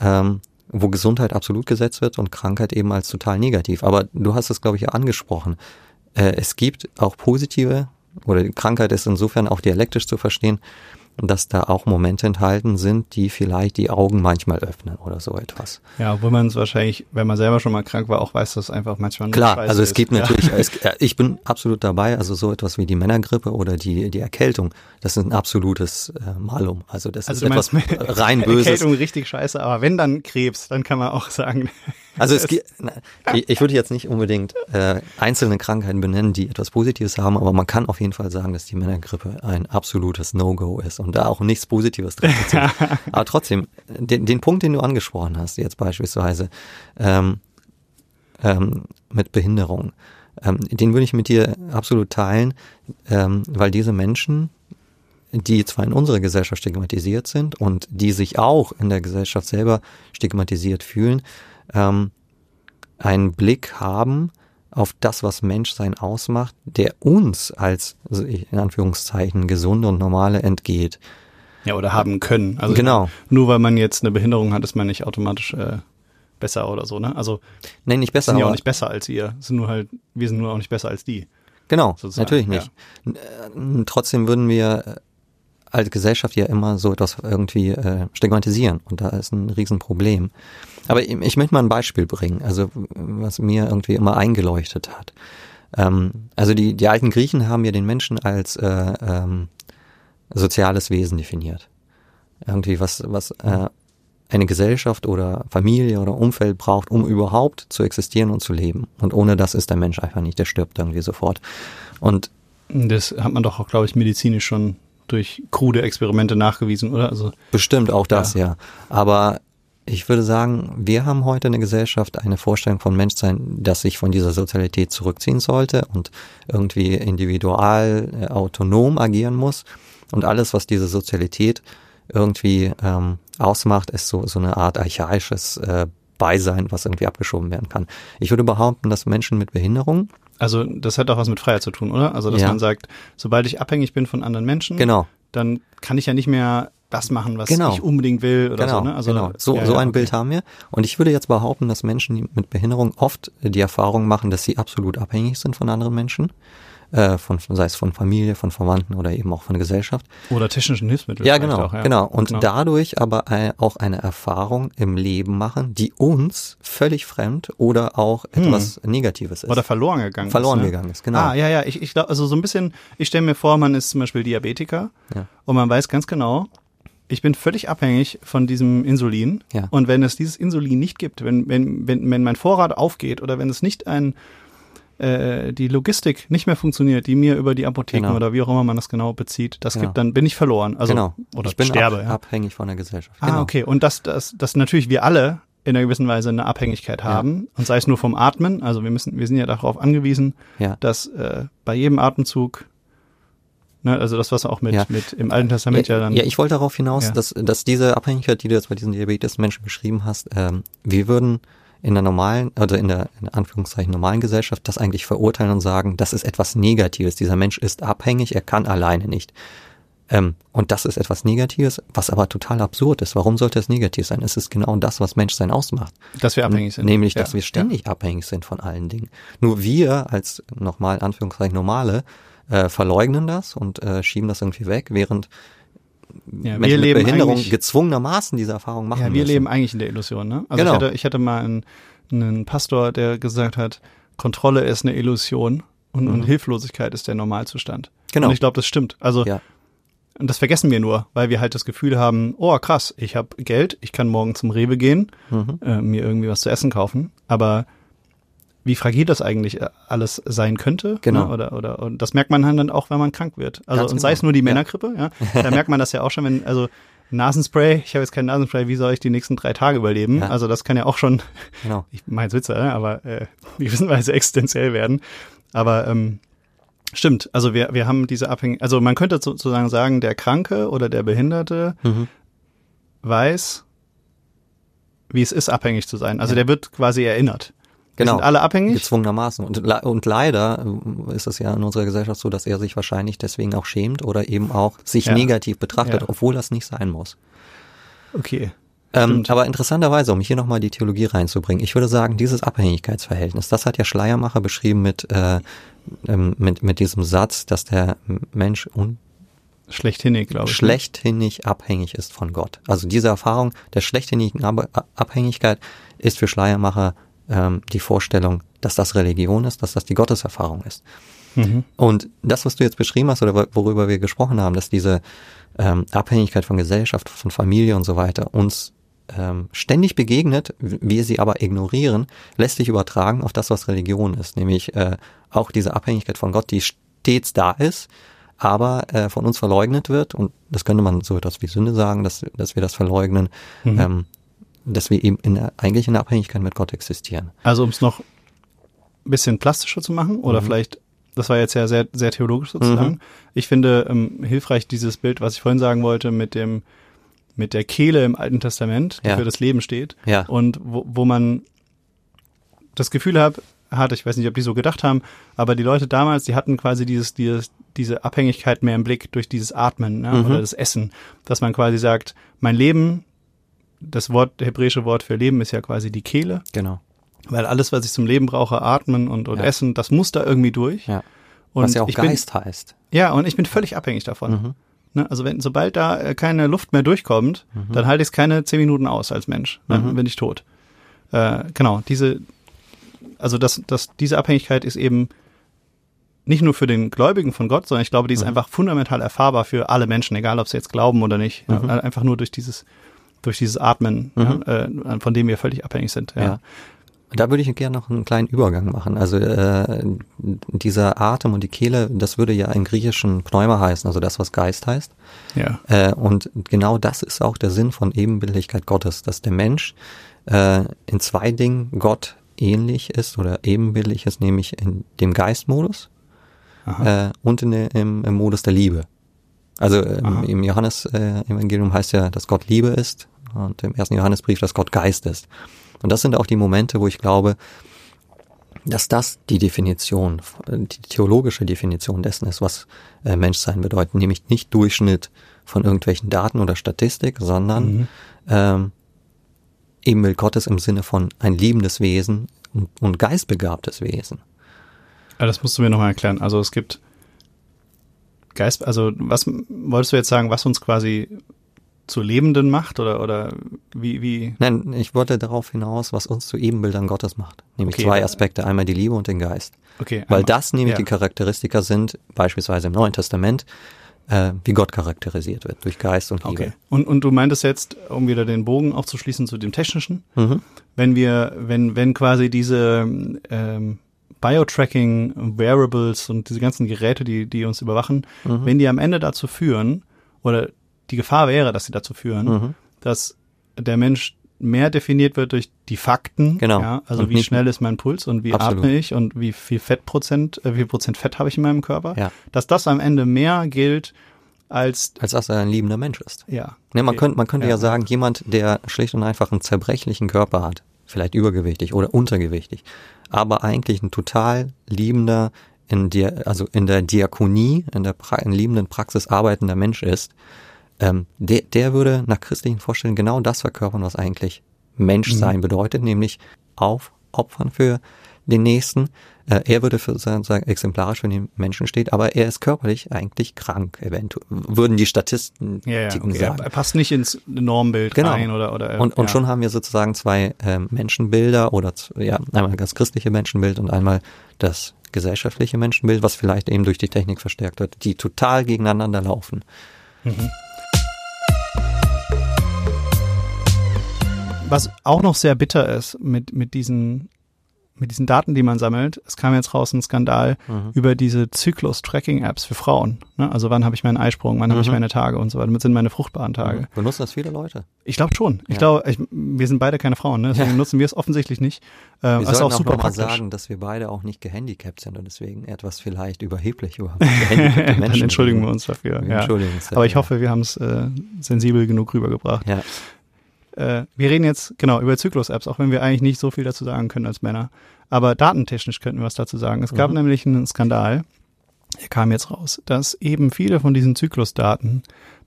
ähm, wo Gesundheit absolut gesetzt wird und Krankheit eben als total negativ. Aber du hast es, glaube ich, ja angesprochen. Äh, es gibt auch positive, oder die Krankheit ist insofern auch dialektisch zu verstehen, dass da auch Momente enthalten sind, die vielleicht die Augen manchmal öffnen oder so etwas. Ja, obwohl man es wahrscheinlich, wenn man selber schon mal krank war, auch weiß, dass es einfach manchmal nur Klar, Scheiße also es ist. gibt ja. natürlich, <laughs> es, äh, ich bin absolut dabei, also so etwas wie die Männergrippe oder die, die Erkältung, das ist ein absolutes äh, Malum. Also das Also ist etwas meinst, rein <laughs> Böses. Erkältung richtig scheiße, aber wenn dann Krebs, dann kann man auch sagen. Also es gibt, <laughs> ich würde jetzt nicht unbedingt äh, einzelne Krankheiten benennen, die etwas Positives haben, aber man kann auf jeden Fall sagen, dass die Männergrippe ein absolutes No-Go ist und da auch nichts Positives drin ist. <laughs> aber trotzdem, den, den Punkt, den du angesprochen hast, jetzt beispielsweise ähm, ähm, mit Behinderung, ähm, den würde ich mit dir absolut teilen, ähm, weil diese Menschen, die zwar in unserer Gesellschaft stigmatisiert sind und die sich auch in der Gesellschaft selber stigmatisiert fühlen, ähm, einen Blick haben auf das, was Menschsein ausmacht, der uns als in Anführungszeichen gesunde und normale entgeht. Ja, oder haben können. Also Genau. Nur weil man jetzt eine Behinderung hat, ist man nicht automatisch äh, besser oder so, ne? Also Nein, nicht wir besser, sind ja auch nicht besser als ihr. Sind nur halt, wir sind nur auch nicht besser als die. Genau, sozusagen, natürlich nicht. N- äh, Trotzdem würden wir äh, als Gesellschaft ja immer so etwas irgendwie äh, stigmatisieren und da ist ein Riesenproblem. Aber ich, ich möchte mal ein Beispiel bringen, also was mir irgendwie immer eingeleuchtet hat. Ähm, also die, die alten Griechen haben ja den Menschen als äh, ähm, soziales Wesen definiert. Irgendwie was, was äh, eine Gesellschaft oder Familie oder Umfeld braucht, um überhaupt zu existieren und zu leben. Und ohne das ist der Mensch einfach nicht, der stirbt irgendwie sofort. Und Das hat man doch auch, glaube ich, medizinisch schon durch krude Experimente nachgewiesen, oder? Also bestimmt auch das, ja. Aber ich würde sagen, wir haben heute eine Gesellschaft, eine Vorstellung von Menschsein, dass sich von dieser Sozialität zurückziehen sollte und irgendwie individual, äh, autonom agieren muss. Und alles, was diese Sozialität irgendwie ähm, ausmacht, ist so, so eine Art archaisches äh, Beisein, was irgendwie abgeschoben werden kann. Ich würde behaupten, dass Menschen mit Behinderung, Also das hat auch was mit Freiheit zu tun, oder? Also dass Ja. man sagt, sobald ich abhängig bin von anderen Menschen, genau, dann kann ich ja nicht mehr das machen, was Genau. ich unbedingt will oder genau, so. Ne? Also, genau. So, ja, so ein okay. Bild haben wir. Und ich würde jetzt behaupten, dass Menschen mit Behinderung oft die Erfahrung machen, dass sie absolut abhängig sind von anderen Menschen. Äh, von, sei es von Familie, von Verwandten oder eben auch von der Gesellschaft. Oder technischen Hilfsmitteln. Ja, genau, auch, ja. genau. Und Genau. dadurch aber auch eine Erfahrung im Leben machen, die uns völlig fremd oder auch etwas Negatives ist. Oder verloren gegangen Verloren ist. Ne? gegangen ist, genau. Ah, ja, ja. Ich, ich glaube, also so ein bisschen, ich stelle mir vor, man ist zum Beispiel Diabetiker Ja. und man weiß ganz genau, ich bin völlig abhängig von diesem Insulin. Ja. Und wenn es dieses Insulin nicht gibt, wenn, wenn, wenn, wenn mein Vorrat aufgeht oder wenn es nicht ein äh, die Logistik nicht mehr funktioniert, die mir über die Apotheken Genau. oder wie auch immer man das genau bezieht, das Genau. gibt, dann bin ich verloren. Also genau. oder ich bin sterbe. ab, ja. abhängig von der Gesellschaft. Ah, Genau. okay. Und dass, dass, dass natürlich wir alle in einer gewissen Weise eine Abhängigkeit haben. Und sei es nur vom Atmen. Also wir müssen, wir sind ja darauf angewiesen, Ja. dass äh, bei jedem Atemzug, ne, also das, was auch mit, Ja. mit im Alten Testament ja, Ja, dann. ja, ich wollte darauf hinaus, Ja. dass, dass diese Abhängigkeit, die du jetzt bei diesen Diabetes-Menschen beschrieben hast, ähm, wir würden in der normalen, oder in der in Anführungszeichen normalen Gesellschaft das eigentlich verurteilen und sagen, das ist etwas Negatives. Dieser Mensch ist abhängig, er kann alleine nicht. Ähm, und das ist etwas Negatives, was aber total absurd ist. Warum sollte es negativ sein? Es ist genau das, was Menschsein ausmacht. dass wir abhängig sind. Nämlich, Ja, dass wir ständig abhängig sind von allen Dingen. Nur wir als nochmal Anführungszeichen normale äh, verleugnen das und äh, schieben das irgendwie weg, während Ja, wir Menschen leben mit Behinderung eigentlich- gezwungenermaßen diese Erfahrung machen Ja, wir müssen. leben eigentlich in der Illusion, ne? Also Genau. ich, hatte, ich hatte mal einen, einen Pastor, der gesagt hat, Kontrolle ist eine Illusion und, und Hilflosigkeit ist der Normalzustand. Mhm. Genau. Und ich glaube, das stimmt. Also Ja. Und das vergessen wir nur, weil wir halt das Gefühl haben, oh krass, ich habe Geld, ich kann morgen zum Rewe gehen, Mhm. äh, mir irgendwie was zu essen kaufen. Aber wie fragil das eigentlich äh, alles sein könnte. Genau. Ne? Oder, oder, und das merkt man dann auch, wenn man krank wird. Also Ganz und sei es genau. nur die Ja. Männergrippe, ja. <laughs> Da merkt man das ja auch schon, wenn, also Nasenspray, ich habe jetzt kein Nasenspray, wie soll ich die nächsten drei Tage überleben? Ja. Also das kann ja auch schon, genau. <laughs> ich meine Witze, ne, aber äh, gewissenweise existenziell werden. Aber ähm, stimmt, also wir, wir haben diese Abhängigkeit, also man könnte sozusagen sagen, der Kranke oder der Behinderte mhm. weiß, wie es ist, abhängig zu sein. Also ja. der wird quasi erinnert. Genau. sind alle abhängig? Gezwungenermaßen. Und, und leider äh, ist es ja in unserer Gesellschaft so, dass er sich wahrscheinlich deswegen auch schämt oder eben auch sich ja. negativ betrachtet, ja. obwohl das nicht sein muss. Okay. Ähm, aber interessanterweise, um hier nochmal die Theologie reinzubringen, ich würde sagen, dieses Abhängigkeitsverhältnis, das hat ja Schleiermacher beschrieben mit, äh, ähm, mit, mit diesem Satz, dass der Mensch un Schlechthinnig, glaube ich. Ne? Schlechthinnig abhängig ist von Gott. Also diese Erfahrung der schlechthinigen Abhängigkeit ist für Schleiermacher ähm, die Vorstellung, dass das Religion ist, dass das die Gotteserfahrung ist. Mhm. Und das, was du jetzt beschrieben hast oder worüber wir gesprochen haben, dass diese ähm, Abhängigkeit von Gesellschaft, von Familie und so weiter uns ähm, ständig begegnet, wir sie aber ignorieren, lässt sich übertragen auf das, was Religion ist, nämlich äh, auch diese Abhängigkeit von Gott, die stets da ist, aber äh, von uns verleugnet wird und das könnte man so etwas wie Sünde sagen, dass, dass wir das verleugnen, mhm. ähm, dass wir eben in eigentlich in der Abhängigkeit mit Gott existieren. Also um es noch ein bisschen plastischer zu machen oder mhm. vielleicht, das war jetzt ja sehr, sehr theologisch sozusagen. Mhm. Ich finde ähm, hilfreich dieses Bild, was ich vorhin sagen wollte, mit dem, mit der Kehle im Alten Testament, die ja. für das Leben steht. Ja. Und wo, wo man das Gefühl hat, hat, ich weiß nicht, ob die so gedacht haben, aber die Leute damals, die hatten quasi dieses, dieses, diese Abhängigkeit mehr im Blick durch dieses Atmen ne, mhm. oder das Essen, dass man quasi sagt, mein Leben das Wort, hebräische Wort für Leben ist ja quasi die Kehle. Genau. Weil alles, was ich zum Leben brauche, atmen und, und ja. essen, das muss da irgendwie durch. Ja. Und was ja auch Geist bin, heißt. Ja, und ich bin völlig abhängig davon. Mhm. Ne? Also wenn, sobald da äh, keine Luft mehr durchkommt, mhm. dann halte ich es keine zehn Minuten aus als Mensch. Ne? Dann bin ich tot. Äh, genau, diese, also das, das, diese Abhängigkeit ist eben nicht nur für den Gläubigen von Gott, sondern ich glaube, die ist mhm. einfach fundamental erfahrbar für alle Menschen, egal ob sie jetzt glauben oder nicht. Mhm. Einfach nur durch dieses durch dieses Atmen, mhm. ja, äh, von dem wir völlig abhängig sind. Ja. ja. Da würde ich gerne noch einen kleinen Übergang machen. Also äh, dieser Atem und die Kehle, das würde ja im Griechischen Pneuma heißen, also das, was Geist heißt. Ja. Äh, und genau das ist auch der Sinn von Ebenbildlichkeit Gottes, dass der Mensch äh, in zwei Dingen Gott ähnlich ist oder ebenbildlich ist, nämlich in dem Geistmodus äh, und in im, im Modus der Liebe. Also ähm, im Johannes-Evangelium äh, heißt ja, dass Gott Liebe ist und im ersten Johannesbrief, dass Gott Geist ist. Und das sind auch die Momente, wo ich glaube, dass das die Definition, die theologische Definition dessen ist, was äh, Menschsein bedeutet, nämlich nicht Durchschnitt von irgendwelchen Daten oder Statistik, sondern mhm. ähm, Ebenbild Gottes im Sinne von ein liebendes Wesen und, und geistbegabtes Wesen. Ja, das musst du mir nochmal erklären. Also es gibt Geist, also was wolltest du jetzt sagen, was uns quasi zu Lebenden macht oder, oder wie, wie? Nein, ich wollte darauf hinaus, was uns zu Ebenbildern Gottes macht. Nämlich okay, zwei Aspekte, einmal die Liebe und den Geist. Okay. Weil einmal, das nämlich ja. die Charakteristika sind, beispielsweise im Neuen Testament, äh, wie Gott charakterisiert wird, durch Geist und Liebe. Okay. Und, und du meintest jetzt, um wieder den Bogen aufzuschließen zu dem Technischen, mhm. wenn wir, wenn, wenn quasi diese ähm, Biotracking, Wearables und diese ganzen Geräte, die, die uns überwachen, mhm. wenn die am Ende dazu führen, oder die Gefahr wäre, dass sie dazu führen, mhm. dass der Mensch mehr definiert wird durch die Fakten. Genau. Ja, also und wie schnell ist mein Puls und wie absolut. atme ich und wie viel Fettprozent, äh, wie viel Prozent Fett habe ich in meinem Körper. Ja. Dass das am Ende mehr gilt als als dass er ein liebender Mensch ist. Ja. Ne, man okay. könnte man könnte ja. ja sagen, jemand, der schlicht und einfach einen zerbrechlichen Körper hat, vielleicht übergewichtig oder untergewichtig, aber eigentlich ein total liebender, in der, also in der Diakonie, in der pra in liebenden Praxis arbeitender Mensch ist, ähm, der, der würde nach christlichen Vorstellungen genau das verkörpern, was eigentlich Menschsein mhm. bedeutet, nämlich aufopfern für den Nächsten. Äh, er würde für sozusagen exemplarisch für den Menschen steht, aber er ist körperlich eigentlich krank, eventuell. Würden die Statisten ja, ja, okay. sagen. Er passt nicht ins Normbild genau. rein oder, oder und, und ja. schon haben wir sozusagen zwei äh, Menschenbilder oder ja, einmal das christliche Menschenbild und einmal das gesellschaftliche Menschenbild, was vielleicht eben durch die Technik verstärkt wird, die total gegeneinander laufen. Mhm. Was auch noch sehr bitter ist mit, mit diesen mit diesen Daten, die man sammelt, es kam jetzt raus ein Skandal mhm. über diese Zyklus-Tracking-Apps für Frauen. Ne? Also wann habe ich meinen Eisprung, wann mhm. habe ich meine Tage und so weiter. Damit sind meine fruchtbaren Tage. Mhm. Benutzen das viele Leute? Ich glaube schon. Ich ja. glaube, wir sind beide keine Frauen, ne? deswegen ja. nutzen wir es offensichtlich nicht. Ähm, wir sollten auch, auch super mal sagen, dass wir beide auch nicht gehandicapt sind und deswegen etwas vielleicht überheblich über <laughs> Dann entschuldigen wir uns dafür. Wir ja. uns dafür, Aber ich hoffe, wir haben es äh, sensibel genug rübergebracht. Ja. Äh, wir reden jetzt genau über Zyklus-Apps, auch wenn wir eigentlich nicht so viel dazu sagen können als Männer. Aber datentechnisch könnten wir was dazu sagen. Es gab mhm. nämlich einen Skandal, der kam jetzt raus, dass eben viele von diesen Zyklusdaten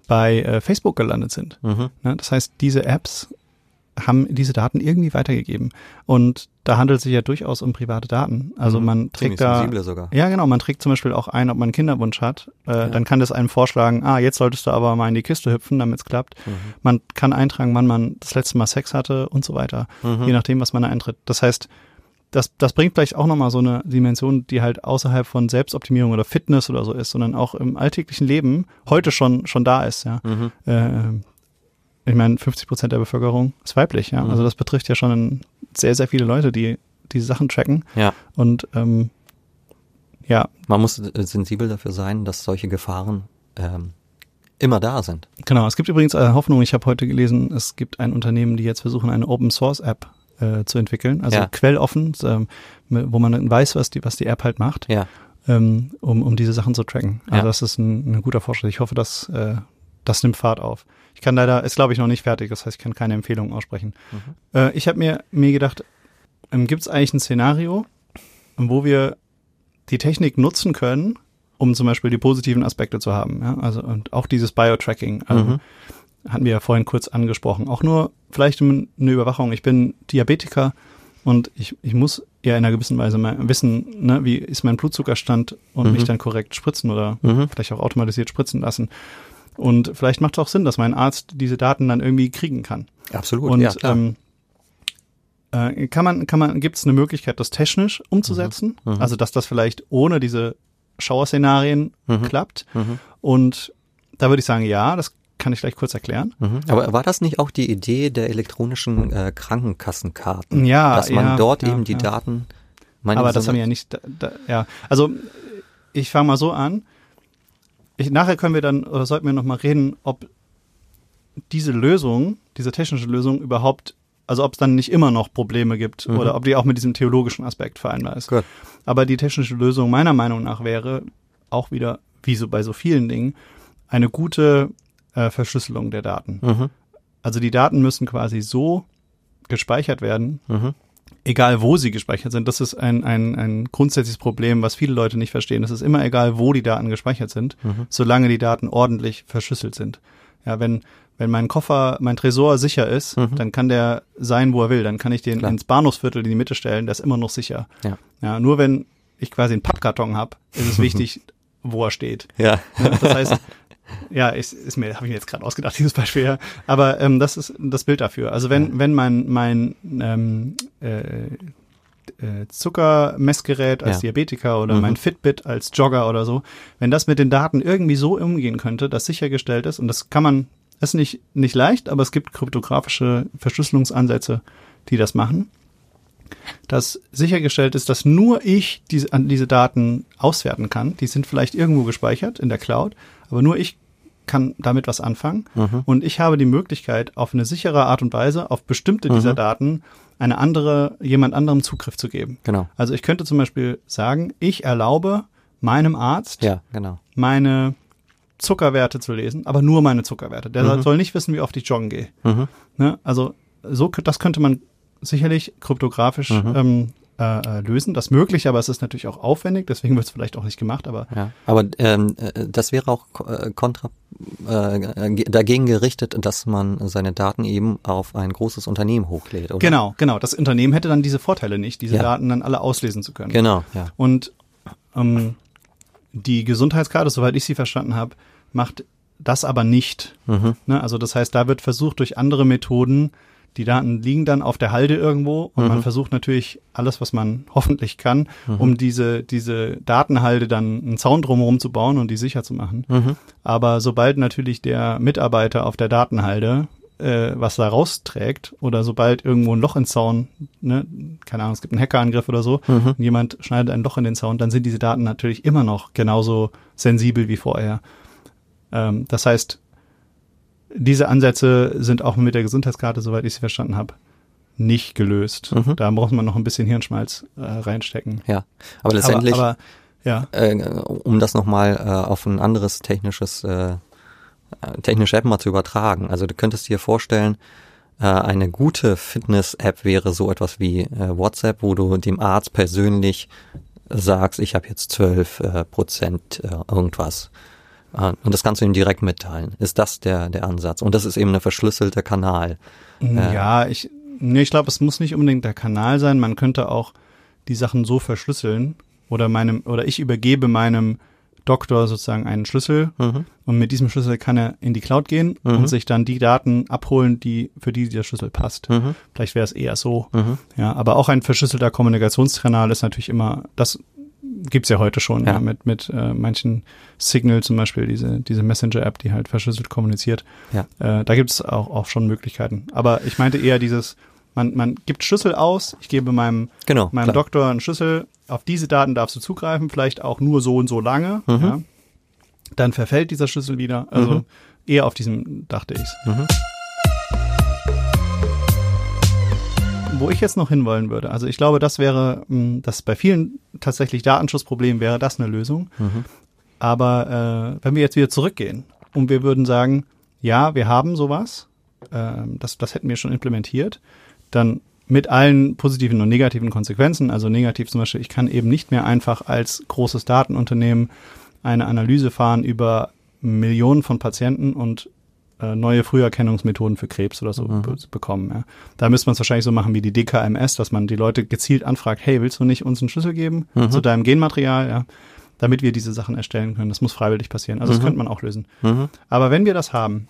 bei äh, Facebook gelandet sind. Mhm. Ne? Das heißt, diese Apps haben diese Daten irgendwie weitergegeben. Und da handelt es sich ja durchaus um private Daten. Also mhm. man trägt da. Sogar. Ja, genau. Man trägt zum Beispiel auch ein, ob man einen Kinderwunsch hat. Äh, ja. Dann kann das einem vorschlagen, ah, jetzt solltest du aber mal in die Kiste hüpfen, damit es klappt. Mhm. Man kann eintragen, wann man das letzte Mal Sex hatte und so weiter. Mhm. Je nachdem, was man da eintritt. Das heißt, das, das bringt vielleicht auch nochmal so eine Dimension, die halt außerhalb von Selbstoptimierung oder Fitness oder so ist, sondern auch im alltäglichen Leben heute schon, schon da ist, ja. Mhm. Äh, ich meine, 50 Prozent der Bevölkerung ist weiblich, ja. Mhm. Also das betrifft ja schon sehr, sehr viele Leute, die diese Sachen tracken. Ja. Und ähm, ja. Man muss äh, sensibel dafür sein, dass solche Gefahren ähm, immer da sind. Genau. Es gibt übrigens eine Hoffnung, ich habe heute gelesen, es gibt ein Unternehmen, die jetzt versuchen, eine Open Source App äh, zu entwickeln, also ja. quelloffen, ähm, wo man weiß, was die, was die App halt macht. Ja. Ähm, um, um diese Sachen zu tracken. Also ja. das ist ein, ein guter Fortschritt. Ich hoffe, dass äh, das nimmt Fahrt auf. Ich kann leider, ist glaube ich noch nicht fertig, das heißt, ich kann keine Empfehlungen aussprechen. Mhm. Äh, ich habe mir, mir gedacht, ähm, gibt es eigentlich ein Szenario, wo wir die Technik nutzen können, um zum Beispiel die positiven Aspekte zu haben. Ja? Also und auch dieses Bio-Tracking. Also, mhm. Hatten wir ja vorhin kurz angesprochen. Auch nur vielleicht eine Überwachung. Ich bin Diabetiker und ich, ich muss ja in einer gewissen Weise mal wissen, ne, wie ist mein Blutzuckerstand und mhm. mich dann korrekt spritzen oder mhm. vielleicht auch automatisiert spritzen lassen. Und vielleicht macht es auch Sinn, dass mein Arzt diese Daten dann irgendwie kriegen kann. Absolut. Und ja, klar. Ähm, äh, kann man, kann man, gibt es eine Möglichkeit, das technisch umzusetzen? Mhm. Mhm. Also dass das vielleicht ohne diese Schauerszenarien mhm. klappt. Mhm. Und da würde ich sagen, ja, das kann ich gleich kurz erklären. Mhm. Aber war das nicht auch die Idee der elektronischen äh, Krankenkassenkarten? Ja, dass man ja, dort ja, eben die ja. Daten. Aber das haben wir ja nicht. Da, da, ja, also ich fange mal so an. Ich, nachher können wir dann oder sollten wir noch mal reden, ob diese Lösung, diese technische Lösung überhaupt, also ob es dann nicht immer noch Probleme gibt mhm. oder ob die auch mit diesem theologischen Aspekt vereinbar ist. Gut. Aber die technische Lösung meiner Meinung nach wäre auch wieder, wie so bei so vielen Dingen, eine gute äh, Verschlüsselung der Daten. Mhm. Also die Daten müssen quasi so gespeichert werden, mhm. Egal wo sie gespeichert sind. Das ist ein, ein, ein grundsätzliches Problem, was viele Leute nicht verstehen. Es ist immer egal, wo die Daten gespeichert sind, mhm. solange die Daten ordentlich verschlüsselt sind. Ja, wenn, wenn mein Koffer, mein Tresor sicher ist, mhm. dann kann der sein, wo er will. Dann kann ich den Klar. ins Bahnhofsviertel in die Mitte stellen, der ist immer noch sicher. Ja. ja nur wenn ich quasi einen Pappkarton habe, ist es <laughs> wichtig, wo er steht. Ja. ja das heißt, ja, ist, ist mir, habe ich mir jetzt gerade ausgedacht, <laughs> dieses Beispiel. Ja. Aber ähm, das ist das Bild dafür. Also wenn, wenn mein, mein ähm, äh, äh, Zuckermessgerät als ja. Diabetiker oder mhm. mein Fitbit als Jogger oder so, wenn das mit den Daten irgendwie so umgehen könnte, dass sichergestellt ist, und das kann man, ist nicht, nicht leicht, aber es gibt kryptografische Verschlüsselungsansätze, die das machen, dass sichergestellt ist, dass nur ich diese, diese Daten auswerten kann. Die sind vielleicht irgendwo gespeichert in der Cloud, aber nur ich kann damit was anfangen. Mhm. Und ich habe die Möglichkeit, auf eine sichere Art und Weise auf bestimmte mhm. dieser Daten eine andere, jemand anderem Zugriff zu geben. Genau. Also ich könnte zum Beispiel sagen, ich erlaube meinem Arzt, ja, genau. meine Zuckerwerte zu lesen, aber nur meine Zuckerwerte. Der mhm. soll nicht wissen, wie oft ich joggen gehe. Mhm. Ne? Also so, das könnte man sicherlich kryptografisch mhm. ähm, äh, äh, lösen. Das ist möglich, aber es ist natürlich auch aufwendig, deswegen wird es vielleicht auch nicht gemacht. Aber ja, aber ähm, äh, das wäre auch äh, kontra äh, dagegen gerichtet, dass man seine Daten eben auf ein großes Unternehmen hochlädt. Oder? Genau, genau. Das Unternehmen hätte dann diese Vorteile nicht, diese ja. Daten dann alle auslesen zu können. Genau. Ja. Und ähm, die Gesundheitskarte, soweit ich sie verstanden habe, macht das aber nicht. Mhm. Ne? Also das heißt, da wird versucht durch andere Methoden die Daten liegen dann auf der Halde irgendwo und mhm. man versucht natürlich alles, was man hoffentlich kann, mhm. um diese, diese Datenhalde dann einen Zaun drumherum zu bauen und die sicher zu machen. Mhm. Aber sobald natürlich der Mitarbeiter auf der Datenhalde äh, was da rausträgt oder sobald irgendwo ein Loch in Zaun, ne, keine Ahnung, es gibt einen Hackerangriff oder so, Mhm. und jemand schneidet ein Loch in den Zaun, dann sind diese Daten natürlich immer noch genauso sensibel wie vorher. Ähm, das heißt, diese Ansätze sind auch mit der Gesundheitskarte, soweit ich sie verstanden habe, nicht gelöst. Mhm. Da muss man noch ein bisschen Hirnschmalz äh, reinstecken. Ja, aber letztendlich, aber, aber ja, äh, um das nochmal äh, auf ein anderes technisches, äh, äh, technische App mal zu übertragen. Also du könntest dir vorstellen, äh, eine gute Fitness-App wäre so etwas wie äh, WhatsApp, wo du dem Arzt persönlich sagst, ich habe jetzt 12 äh, Prozent äh, irgendwas. Äh, Und das kannst du ihm direkt mitteilen. Ist das der, der Ansatz? Und das ist eben ein verschlüsselter Kanal. Äh, Ja, ich, nee, ich glaube, es muss nicht unbedingt der Kanal sein. Man könnte auch die Sachen so verschlüsseln oder meinem, oder ich übergebe meinem Doktor sozusagen einen Schlüssel Mhm. und mit diesem Schlüssel kann er in die Cloud gehen Mhm. und sich dann die Daten abholen, die, für die der Schlüssel passt. Mhm. Vielleicht wäre es eher so. Mhm. Ja, aber auch ein verschlüsselter Kommunikationskanal ist natürlich immer, das gibt's ja heute schon, Ja. ja. mit, mit äh, manchen Signal zum Beispiel, diese, diese Messenger-App, die halt verschlüsselt kommuniziert. Ja. Äh, da gibt's auch, auch schon Möglichkeiten. Aber ich meinte eher dieses, man, man gibt Schlüssel aus, ich gebe meinem, Genau. meinem klar. Doktor einen Schlüssel, auf diese Daten darfst du zugreifen, vielleicht auch nur so und so lange. Mhm. Ja. Dann verfällt dieser Schlüssel wieder. Also Mhm. eher auf diesem dachte ich's. Mhm. Wo ich jetzt noch hinwollen würde, also ich glaube, das wäre, mh, dass bei vielen tatsächlich Datenschutzproblemen wäre das eine Lösung. Mhm. Aber äh, wenn wir jetzt wieder zurückgehen und wir würden sagen, ja, wir haben sowas, ähm, das, das hätten wir schon implementiert, dann mit allen positiven und negativen Konsequenzen, also negativ zum Beispiel, ich kann eben nicht mehr einfach als großes Datenunternehmen eine Analyse fahren über Millionen von Patienten und äh, neue Früherkennungsmethoden für Krebs oder so Mhm. be bekommen. Ja. Da müsste man es wahrscheinlich so machen wie die DKMS, dass man die Leute gezielt anfragt, hey, willst du nicht uns einen Schlüssel geben Mhm. zu deinem Genmaterial, ja, damit wir diese Sachen erstellen können. Das muss freiwillig passieren. Also das Mhm. könnte man auch lösen. Mhm. Aber wenn wir das haben,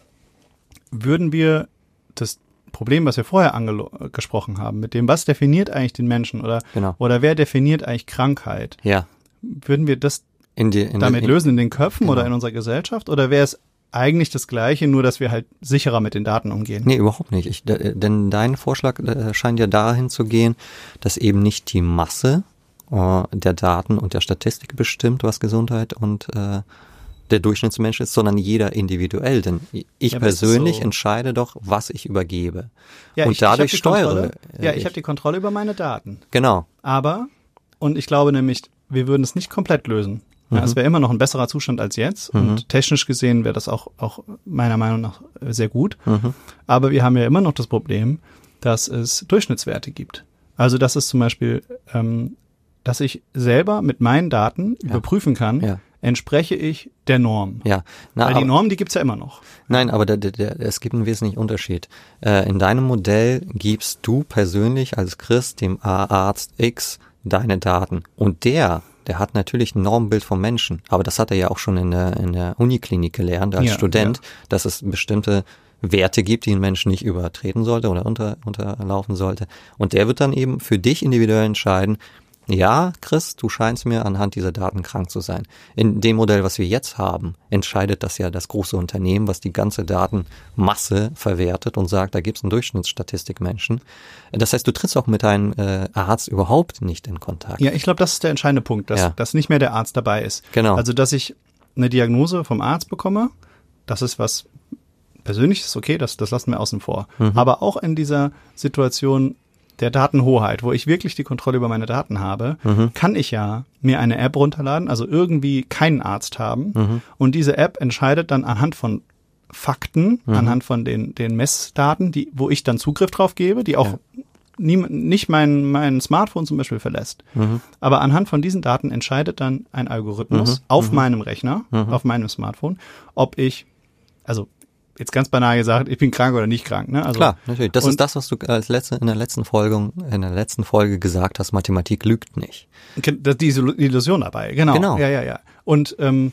würden wir das Problem, was wir vorher angesprochen haben, mit dem, was definiert eigentlich den Menschen oder, Genau. oder wer definiert eigentlich Krankheit, Ja. würden wir das In die, in damit in, lösen in den Köpfen Genau. oder in unserer Gesellschaft oder wäre es eigentlich das Gleiche, nur dass wir halt sicherer mit den Daten umgehen? Nee, überhaupt nicht. Ich, denn dein Vorschlag äh, scheint ja dahin zu gehen, dass eben nicht die Masse äh, der Daten und der Statistik bestimmt, was Gesundheit und äh, der Durchschnittsmensch ist, sondern jeder individuell. Denn ich Ja, persönlich so? entscheide doch, was ich übergebe. Ja, und ich- ich dadurch die steuere. Äh, Ja, ich ich. habe die Kontrolle über meine Daten. Genau. Aber, und ich glaube nämlich, wir würden es nicht komplett lösen. Ja, Mhm. es wäre immer noch ein besserer Zustand als jetzt Mhm. und technisch gesehen wäre das auch, auch meiner Meinung nach sehr gut. Mhm. Aber wir haben ja immer noch das Problem, dass es Durchschnittswerte gibt. Also dass es zum Beispiel, ähm, dass ich selber mit meinen Daten Ja. überprüfen kann, Ja. entspreche ich der Norm. Ja. Na, Weil die aber- Norm, die gibt's ja immer noch. Nein, aber der, der, der, es gibt einen wesentlichen Unterschied. Äh, in deinem Modell gibst du persönlich als Christ dem Arzt X deine Daten. Und der, der hat natürlich ein Normbild vom Menschen. Aber das hat er ja auch schon in der, in der Uniklinik gelernt als Ja, Student, ja. dass es bestimmte Werte gibt, die ein Mensch nicht übertreten sollte oder unter, unterlaufen sollte. Und der wird dann eben für dich individuell entscheiden, ja, Chris, du scheinst mir anhand dieser Daten krank zu sein. In dem Modell, was wir jetzt haben, entscheidet das ja das große Unternehmen, was die ganze Datenmasse verwertet und sagt, da gibt's einen Durchschnittsstatistikmenschen. Das heißt, du trittst auch mit deinem äh, Arzt überhaupt nicht in Kontakt. Ja, ich glaube, das ist der entscheidende Punkt, dass, Ja. dass nicht mehr der Arzt dabei ist. Genau. Also, dass ich eine Diagnose vom Arzt bekomme, das ist was Persönliches, okay, das, das lassen wir außen vor. Mhm. Aber auch in dieser Situation der Datenhoheit, wo ich wirklich die Kontrolle über meine Daten habe, Mhm. kann ich ja mir eine App runterladen, also irgendwie keinen Arzt haben. Mhm. Und diese App entscheidet dann anhand von Fakten, Mhm. anhand von den, den Messdaten, die, wo ich dann Zugriff drauf gebe, die auch nie, nicht mein, mein Smartphone zum Beispiel verlässt. Mhm. Aber anhand von diesen Daten entscheidet dann ein Algorithmus auf meinem Rechner, Mhm. auf meinem Smartphone, ob ich, also jetzt ganz banal gesagt, ich bin krank oder nicht krank. Ne? Also, Klar, natürlich. Das ist das, was du als letzte, in der letzten Folge, in der letzten Folge gesagt hast, Mathematik lügt nicht. Das diese Illusion dabei, genau. Genau. Ja, ja, ja. Und ähm,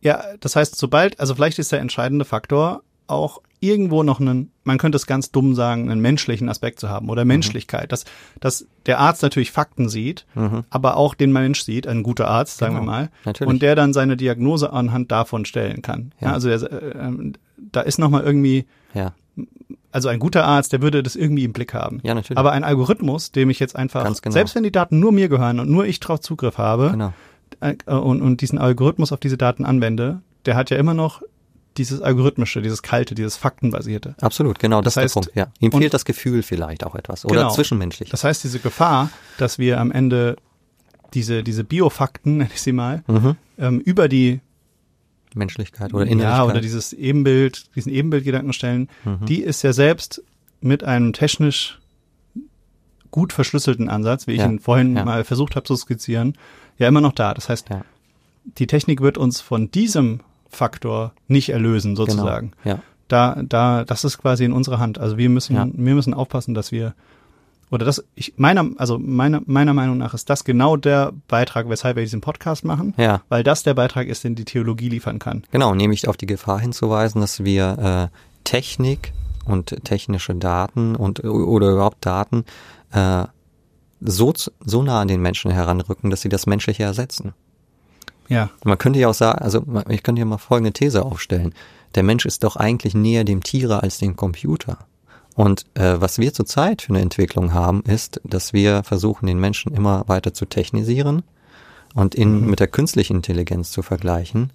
ja, das heißt, sobald, also vielleicht ist der entscheidende Faktor, auch irgendwo noch einen, man könnte es ganz dumm sagen, einen menschlichen Aspekt zu haben oder Mhm. Menschlichkeit, dass, dass der Arzt natürlich Fakten sieht, aber auch den Mensch sieht, ein guter Arzt, sagen Mhm. Genau, wir mal, natürlich. und der dann seine Diagnose anhand davon stellen kann. Ja. Ja. also der, äh, ähm, da ist nochmal irgendwie, Ja, also ein guter Arzt, der würde das irgendwie im Blick haben. Ja, natürlich. Aber ein Algorithmus, dem ich jetzt einfach, genau. selbst wenn die Daten nur mir gehören und nur ich drauf Zugriff habe genau. äh, und, und diesen Algorithmus auf diese Daten anwende, der hat ja immer noch dieses algorithmische, dieses kalte, dieses faktenbasierte. Absolut, genau, das, Das ist der heißt, Punkt. Ja. Ihm fehlt das Gefühl vielleicht auch etwas. Oder Genau. zwischenmenschlich. Das heißt, diese Gefahr, dass wir am Ende diese, diese Biofakten, <laughs> nenne ich sie mal, Mhm. ähm, über die Menschlichkeit oder Innerlichkeit. ja, oder dieses Ebenbild, diesen Ebenbildgedanken stellen, Mhm. die ist ja selbst mit einem technisch gut verschlüsselten Ansatz, wie ich Ja, ihn vorhin ja. mal versucht habe zu skizzieren, ja immer noch da. Das heißt, Ja. die Technik wird uns von diesem Faktor nicht erlösen, sozusagen. Genau. Ja. Da, da, das ist quasi in unserer Hand. Also wir müssen, Ja. wir müssen aufpassen, dass wir oder das, ich meiner, also meiner, meiner Meinung nach ist das genau der Beitrag, weshalb wir diesen Podcast machen, Ja. weil das der Beitrag ist, den die Theologie liefern kann. Genau, nämlich auf die Gefahr hinzuweisen, dass wir äh, Technik und technische Daten und oder überhaupt Daten äh, so, so nah an den Menschen heranrücken, dass sie das Menschliche ersetzen. Ja, Man könnte ja auch sagen, also ich könnte ja mal folgende These aufstellen. Der Mensch ist doch eigentlich näher dem Tiere als dem Computer. Und äh, was wir zurzeit für eine Entwicklung haben, ist, dass wir versuchen, den Menschen immer weiter zu technisieren und ihn mit der künstlichen Intelligenz zu vergleichen.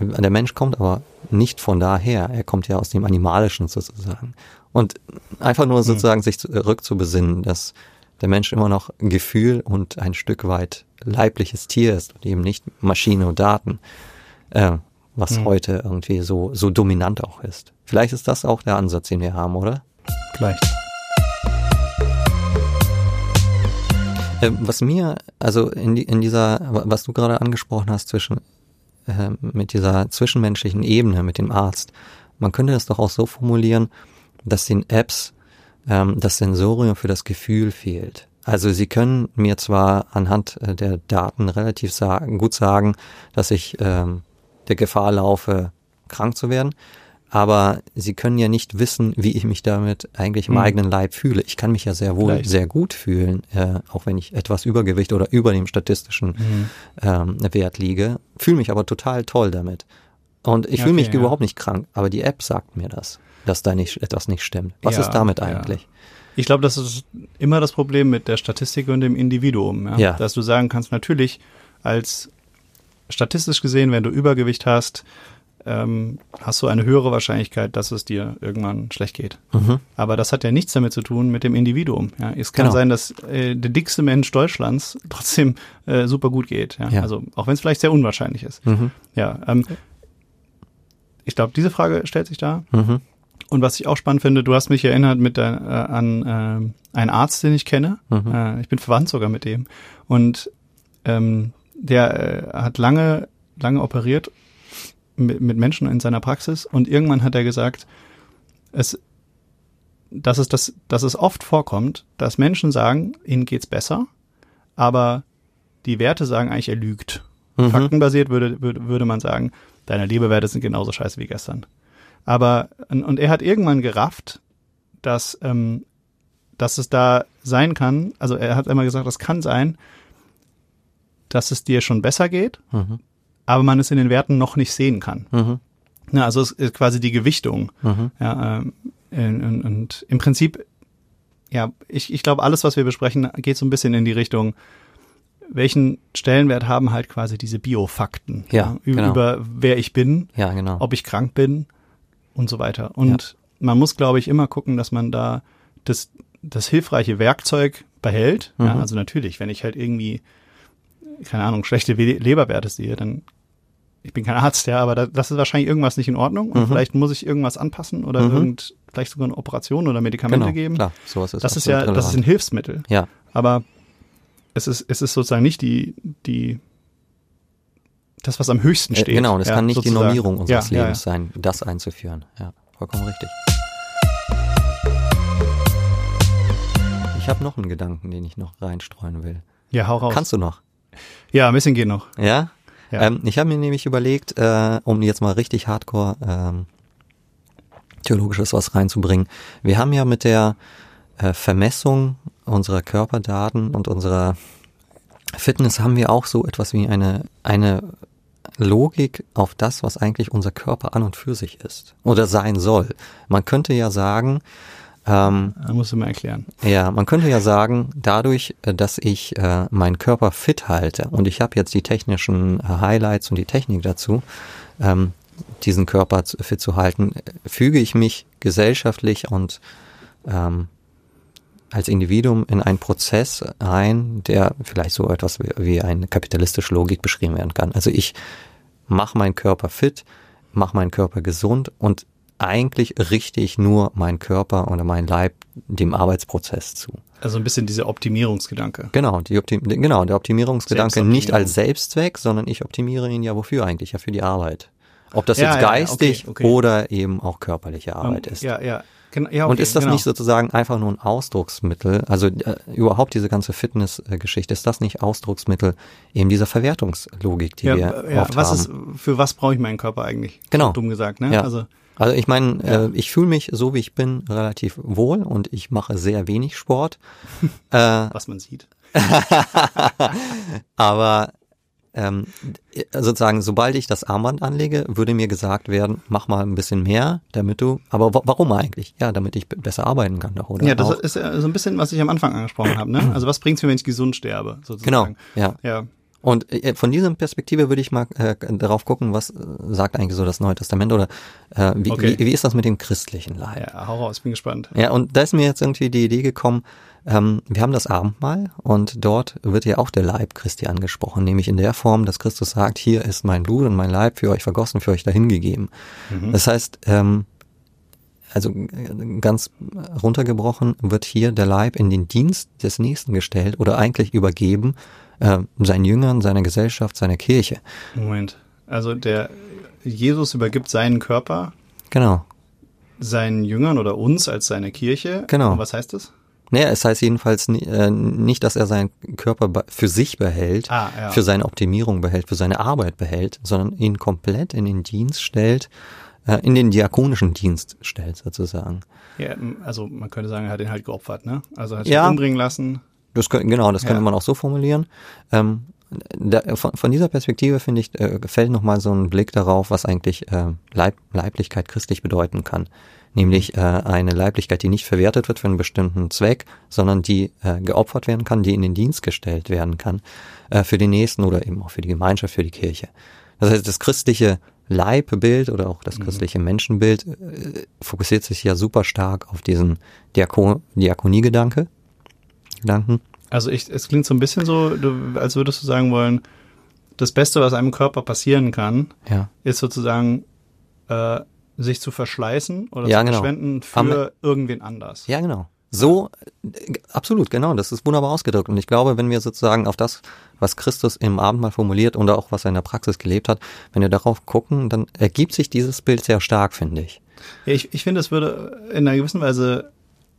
Äh, Der Mensch kommt aber nicht von daher, er kommt ja aus dem Animalischen sozusagen. Und einfach nur sozusagen sich zurückzubesinnen, dass der Mensch immer noch Gefühl und ein Stück weit leibliches Tier ist und eben nicht Maschine und Daten, äh, was heute irgendwie so, so dominant auch ist. Vielleicht ist das auch der Ansatz, den wir haben, oder? vielleicht. Ähm, was mir, also in, die, in dieser, wa- was du gerade angesprochen hast, zwischen, äh, mit dieser zwischenmenschlichen Ebene mit dem Arzt, man könnte das doch auch so formulieren, dass den Apps ähm, das Sensorium für das Gefühl fehlt. Also sie können mir zwar anhand äh, der Daten relativ sagen, gut sagen, dass ich ähm, der Gefahr laufe, krank zu werden, aber sie können ja nicht wissen, wie ich mich damit eigentlich im Hm. eigenen Leib fühle. Ich kann mich ja sehr wohl Vielleicht. sehr gut fühlen, äh, auch wenn ich etwas Übergewicht oder über dem statistischen Mhm. ähm, Wert liege, fühle mich aber total toll damit. Und ich Ja, fühle okay, mich ja. überhaupt nicht krank, aber die App sagt mir das, dass da nicht etwas nicht stimmt. Was Ja, ist damit ja. eigentlich? Ich glaube, das ist immer das Problem mit der Statistik und dem Individuum. Ja? Ja. Dass du sagen kannst, natürlich als statistisch gesehen, wenn du Übergewicht hast, ähm, hast du eine höhere Wahrscheinlichkeit, dass es dir irgendwann schlecht geht. Mhm. Aber das hat ja nichts damit zu tun mit dem Individuum. Ja, es kann Genau. sein, dass äh, der dickste Mensch Deutschlands <laughs> trotzdem äh, super gut geht. Ja? Ja. Also auch wenn es vielleicht sehr unwahrscheinlich ist. Mhm. Ja. Ähm, ich glaube, diese Frage stellt sich da. Mhm. Und was ich auch spannend finde, du hast mich erinnert mit der, äh, an ähm, einen Arzt, den ich kenne. Mhm. Äh, ich bin verwandt sogar mit dem. Und ähm, der äh, hat lange, lange operiert mit, mit Menschen in seiner Praxis und irgendwann hat er gesagt, es, dass es das, dass es oft vorkommt, dass Menschen sagen, ihnen geht's besser, aber die Werte sagen eigentlich, er lügt. Mhm. Faktenbasiert würde, würde, würde man sagen, deine Leberwerte sind genauso scheiße wie gestern. Aber, und er hat irgendwann gerafft, dass, ähm, dass es da sein kann, also er hat immer gesagt, es kann sein, dass es dir schon besser geht, Mhm. aber man es in den Werten noch nicht sehen kann. Mhm. Na, also es ist quasi die Gewichtung. Mhm. Ja, ähm, und, und im Prinzip, ja, ich, ich glaube, alles, was wir besprechen, geht so ein bisschen in die Richtung, welchen Stellenwert haben halt quasi diese Biofakten Ja, ü- genau. über wer ich bin, Ja, genau. ob ich krank bin und so weiter. Und man muss, glaube ich, immer gucken, dass man da das, das hilfreiche Werkzeug behält. Ja, Mhm. also natürlich, wenn ich halt irgendwie, keine Ahnung, schlechte We- Leberwerte sehe, dann ich bin kein Arzt, ja, aber da, das ist wahrscheinlich irgendwas nicht in Ordnung und Mhm. vielleicht muss ich irgendwas anpassen oder Mhm. irgend, vielleicht sogar eine Operation oder Medikamente genau, geben. klar, sowas ist das ist ja, das ist ein relevant. Hilfsmittel. Ja, Aber es ist, es ist sozusagen nicht die, die, das, was am höchsten äh, steht. genau, das ja, kann nicht sozusagen. die Normierung unseres ja, ja, Lebens sein, das einzuführen. Ja, vollkommen richtig. Ich habe noch einen Gedanken, den ich noch reinstreuen will. Ja, hau raus. Kannst du noch? ja, ein bisschen geht noch. Ja? Ja. Ähm, ich habe mir nämlich überlegt, äh, um jetzt mal richtig hardcore ähm, Theologisches was reinzubringen. Wir haben ja mit der äh, Vermessung unserer Körperdaten und unserer Fitness haben wir auch so etwas wie eine, eine Logik auf das, was eigentlich unser Körper an und für sich ist oder sein soll. Man könnte ja sagen, ähm, da musst du erklären. Ja, man könnte ja sagen, dadurch, äh, dass ich äh, meinen Körper fit halte und ich habe jetzt die technischen äh, Highlights und die Technik dazu, ähm, diesen Körper fit zu halten, füge ich mich gesellschaftlich und ähm, als Individuum in einen Prozess ein, der vielleicht so etwas wie, wie eine kapitalistische Logik beschrieben werden kann. Also ich mache meinen Körper fit, mache meinen Körper gesund und eigentlich richte ich nur meinen Körper oder meinen Leib dem Arbeitsprozess zu. Also ein bisschen dieser Optimierungsgedanke. Genau, die Optim genau der Optimierungsgedanke nicht als Selbstzweck, sondern ich optimiere ihn ja wofür eigentlich? Ja für die Arbeit. Ob das ja, jetzt geistig ja, okay, okay. oder eben auch körperliche Arbeit um, ist. Ja, ja. Genau, ja, okay, und ist das genau. nicht sozusagen einfach nur ein Ausdrucksmittel, also äh, überhaupt diese ganze Fitnessgeschichte, ist das nicht Ausdrucksmittel eben dieser Verwertungslogik, die ja, wir ja, oft was haben? Ist, für was brauche ich meinen Körper eigentlich? Genau. Dumm gesagt, ne? Ja. Also, also ich meine, ja. äh, ich fühle mich so wie ich bin relativ wohl und ich mache sehr wenig Sport. <laughs> äh, was man sieht. <laughs> aber ähm, sozusagen, sobald ich das Armband anlege, würde mir gesagt werden, mach mal ein bisschen mehr, damit du, aber warum eigentlich? Ja, damit ich besser arbeiten kann doch, oder? Ja, das auch. ist so ein bisschen, was ich am Anfang angesprochen habe, ne? Also was bringt's mir, wenn ich gesund sterbe, sozusagen? Genau, ja. ja. Und äh, von dieser Perspektive würde ich mal äh, darauf gucken, was äh, sagt eigentlich so das Neue Testament oder äh, wie, okay. wie, wie ist das mit dem christlichen Leib? Ja, hau raus, bin gespannt. Ja, und da ist mir jetzt irgendwie die Idee gekommen, ähm, wir haben das Abendmahl und dort wird ja auch der Leib Christi angesprochen, nämlich in der Form, dass Christus sagt, hier ist mein Blut und mein Leib für euch vergossen, für euch dahingegeben. Mhm. Das heißt, ähm, also ganz runtergebrochen wird hier der Leib in den Dienst des Nächsten gestellt oder eigentlich übergeben äh, seinen Jüngern, seiner Gesellschaft, seiner Kirche. Moment, also der Jesus übergibt seinen Körper. Genau. Seinen Jüngern oder uns als seine Kirche. Genau. Und was heißt das? Naja, es heißt jedenfalls äh, nicht, dass er seinen Körper für sich behält, ah, ja. für seine Optimierung behält, für seine Arbeit behält, sondern ihn komplett in den Dienst stellt, äh, in den diakonischen Dienst stellt sozusagen. Ja, also man könnte sagen, er hat ihn halt geopfert, ne? Also er hat sich ja, umbringen lassen. Das, genau, das ja. könnte man auch so formulieren. Ähm, da, von, von, dieser Perspektive finde ich, äh, gefällt nochmal so ein Blick darauf, was eigentlich äh, Leib, Leiblichkeit christlich bedeuten kann nämlich äh, eine Leiblichkeit, die nicht verwertet wird für einen bestimmten Zweck, sondern die äh, geopfert werden kann, die in den Dienst gestellt werden kann äh, für den Nächsten oder eben auch für die Gemeinschaft, für die Kirche. Das heißt, das christliche Leibbild oder auch das mhm. christliche Menschenbild äh, fokussiert sich ja super stark auf diesen Diako Diakoniegedanke. Gedanken. Also ich, es klingt so ein bisschen so, du, als würdest du sagen wollen, das Beste, was einem Körper passieren kann, ja. ist sozusagen äh, sich zu verschleißen oder ja, zu genau. verschwenden für Am, irgendwen anders. Ja, genau. So, absolut, genau, das ist wunderbar ausgedrückt. Und ich glaube, wenn wir sozusagen auf das, was Christus im Abendmahl formuliert und auch was er in der Praxis gelebt hat, wenn wir darauf gucken, dann ergibt sich dieses Bild sehr stark, finde ich. Ja, ich, ich finde, es würde in einer gewissen Weise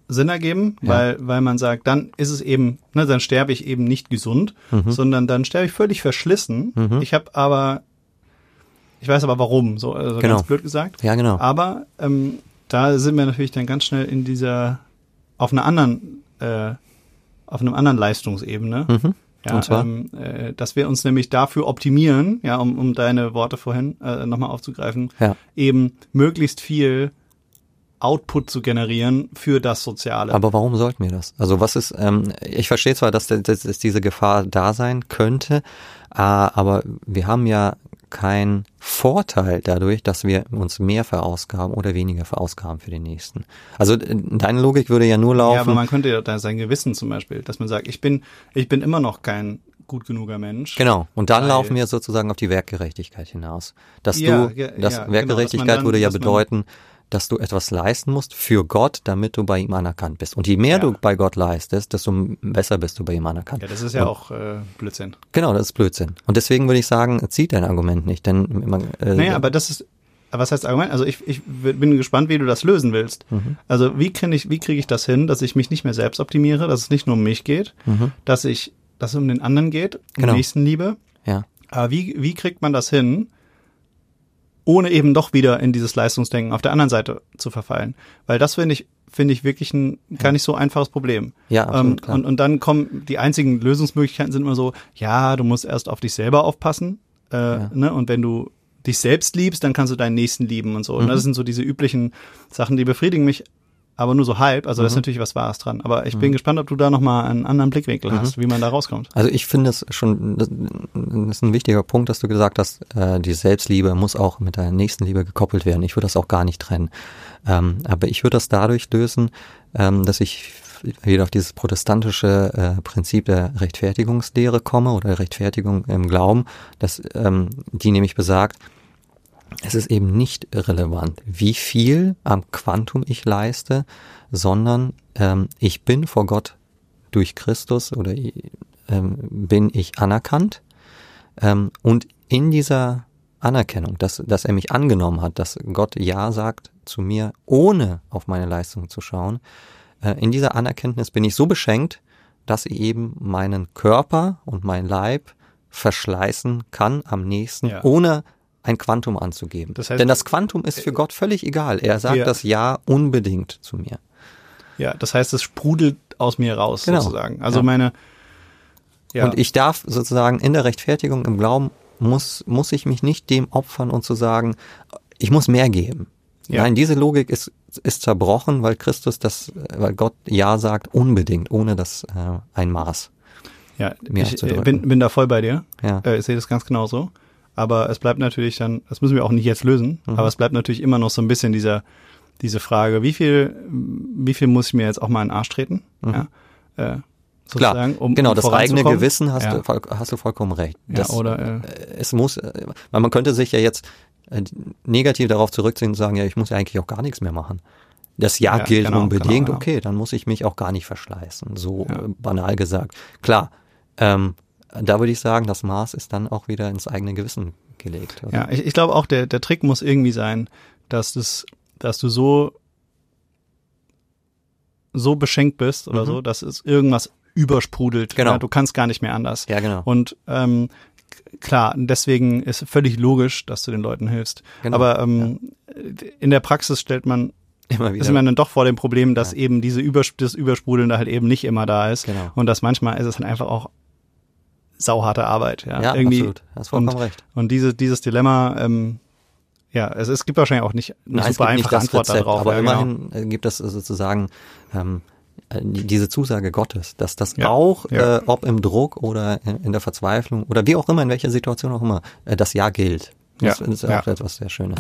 Sinn ergeben, ja. weil, weil man sagt, dann ist es eben, ne, dann sterbe ich eben nicht gesund, mhm. sondern dann sterbe ich völlig verschlissen. Mhm. Ich habe aber ich weiß aber warum, so also genau. ganz blöd gesagt. Ja, genau. Aber ähm, da sind wir natürlich dann ganz schnell in dieser, auf einer anderen, äh, auf einem anderen Leistungsebene. Mhm. Ja, Und zwar? Ähm, äh, dass wir uns nämlich dafür optimieren, ja, um, um deine Worte vorhin äh, nochmal aufzugreifen, ja. eben möglichst viel Output zu generieren für das Soziale. Aber warum sollten wir das? Also was ist, ähm, ich verstehe zwar, dass, dass, dass diese Gefahr da sein könnte, äh, aber wir haben ja kein Vorteil dadurch, dass wir uns mehr verausgaben oder weniger verausgaben für den nächsten. Also äh, deine Logik würde ja nur laufen. Ja, aber man könnte ja da sein Gewissen zum Beispiel, dass man sagt, ich bin, ich bin immer noch kein gut genuger Mensch. Genau. Und dann laufen wir sozusagen auf die Werkgerechtigkeit hinaus. Dass ja, du, ja, das ja, Werkgerechtigkeit genau, dann, würde ja bedeuten, dass du etwas leisten musst für Gott, damit du bei ihm anerkannt bist. Und je mehr ja. du bei Gott leistest, desto besser bist du bei ihm anerkannt. Ja, das ist ja und, auch äh, Blödsinn. Genau, das ist Blödsinn. Und deswegen würde ich sagen, zieht dein Argument nicht, denn man, äh, Naja, aber das ist, was heißt Argument? Also ich, ich bin gespannt, wie du das lösen willst. Mhm. Also wie kriege ich, wie kriege ich das hin, dass ich mich nicht mehr selbst optimiere, dass es nicht nur um mich geht, mhm. dass ich, dass es um den anderen geht, um genau. Nächstenliebe. Ja. Aber wie, wie kriegt man das hin, ohne eben doch wieder in dieses Leistungsdenken auf der anderen Seite zu verfallen. Weil das finde ich, finde ich wirklich ein gar nicht so einfaches Problem. Ja, absolut, ähm, klar. und, und dann kommen die einzigen Lösungsmöglichkeiten sind immer so, ja, du musst erst auf dich selber aufpassen, äh, ne? Und wenn du dich selbst liebst, dann kannst du deinen Nächsten lieben und so. Und Mhm. das sind so diese üblichen Sachen, die befriedigen mich, aber nur so halb. Also da ist Mhm. natürlich was Wahres dran. Aber ich bin gespannt, ob du da nochmal einen anderen Blickwinkel hast, wie man da rauskommt. Also ich finde es schon, das ist ein wichtiger Punkt, dass du gesagt hast, äh, die Selbstliebe muss auch mit der Nächstenliebe gekoppelt werden. Ich würde das auch gar nicht trennen. Ähm, aber ich würde das dadurch lösen, ähm, dass ich wieder auf dieses protestantische äh, Prinzip der Rechtfertigungslehre komme oder Rechtfertigung im Glauben, dass ähm, die nämlich besagt, es ist eben nicht relevant, wie viel am Quantum ich leiste, sondern ähm, ich bin vor Gott durch Christus oder ähm, bin ich anerkannt ähm, und in dieser Anerkennung, dass, dass er mich angenommen hat, dass Gott Ja sagt zu mir, ohne auf meine Leistung zu schauen, äh, in dieser Anerkenntnis bin ich so beschenkt, dass ich eben meinen Körper und mein Leib verschleißen kann am nächsten, Ja. ohne ein Quantum anzugeben. Das heißt- Denn das Quantum ist für Gott völlig egal. Er sagt Ja. das Ja unbedingt zu mir. Ja, das heißt, es sprudelt aus mir raus, Genau. sozusagen. Also Ja. meine, ja. Und ich darf sozusagen in der Rechtfertigung im Glauben muss, muss ich mich nicht dem opfern und zu sagen, ich muss mehr geben. Ja. Nein, diese Logik ist, ist zerbrochen, weil Christus das, weil Gott Ja sagt, unbedingt, ohne das äh, ein Maß. Ja, mir ich äh, bin, bin da voll bei dir. Ja. Äh, ich sehe das ganz genauso. Aber es bleibt natürlich dann, das müssen wir auch nicht jetzt lösen, Mhm. aber es bleibt natürlich immer noch so ein bisschen dieser, diese Frage, wie viel, wie viel muss ich mir jetzt auch mal in den Arsch treten? Ja, äh, Klar, um genau, um das eigene. Gewissen hast, ja. du, hast du vollkommen recht. Das, ja, oder, äh, äh, es muss, äh, weil man könnte sich ja jetzt äh, negativ darauf zurückziehen und sagen, ja, ich muss ja eigentlich auch gar nichts mehr machen. Das Ja, Ja, gilt genau, unbedingt, genau, genau. okay, dann muss ich mich auch gar nicht verschleißen, so banal gesagt. Klar, ähm, da würde ich sagen, das Maß ist dann auch wieder ins eigene Gewissen gelegt. Oder? Ja, ich, ich glaube auch, der, der Trick muss irgendwie sein, dass das, dass du so, so beschenkt bist oder Mhm. so, dass es irgendwas übersprudelt. Genau. Ja, du kannst gar nicht mehr anders. Ja, genau. Und ähm, klar, deswegen ist völlig logisch, dass du den Leuten hilfst. Genau, Aber ähm, in der Praxis stellt man, Immer ist wieder. man dann doch vor dem Problem, dass eben diese Übers das Übersprudeln da halt eben nicht immer da ist. Genau. Und dass manchmal ist es dann einfach auch sauharte Arbeit. Ja, ja, irgendwie. absolut. Hast vollkommen und, recht. Und diese, dieses Dilemma, ähm, ja, es, es gibt wahrscheinlich auch nicht eine Nein, super einfache Antwort Rezept, darauf. aber ja, genau. immerhin äh, gibt es sozusagen ähm, äh, diese Zusage Gottes, dass das Ja, auch, ja. Äh, ob im Druck oder in, der Verzweiflung oder wie auch immer, in welcher Situation auch immer, äh, das Ja gilt. Das Ja, ist ja. auch etwas sehr Schönes.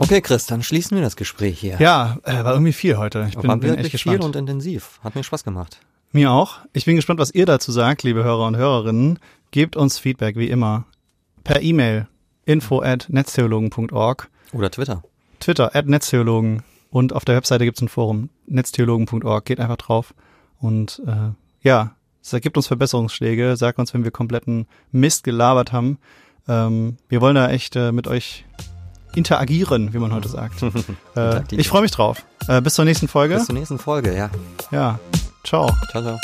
Okay, Chris, dann schließen wir das Gespräch hier. Ja, äh, war irgendwie viel heute. Ich bin, War bin wirklich gespannt. viel und intensiv. Hat mir Spaß gemacht. Mir auch. Ich bin gespannt, was ihr dazu sagt, liebe Hörer und Hörerinnen. Gebt uns Feedback, wie immer. Per E-Mail info at netztheologen.org, Oder Twitter. Twitter at netztheologen und auf der Webseite gibt's ein Forum, netztheologen.org. Geht einfach drauf und äh, ja, es gibt uns Verbesserungsschläge, sagt uns, wenn wir kompletten Mist gelabert haben. Ähm, wir wollen da echt äh, mit euch interagieren, wie man heute sagt. <laughs> äh, ich freue mich drauf. Äh, bis zur nächsten Folge. Bis zur nächsten Folge, ja. Ja, ciao. Ciao, ciao.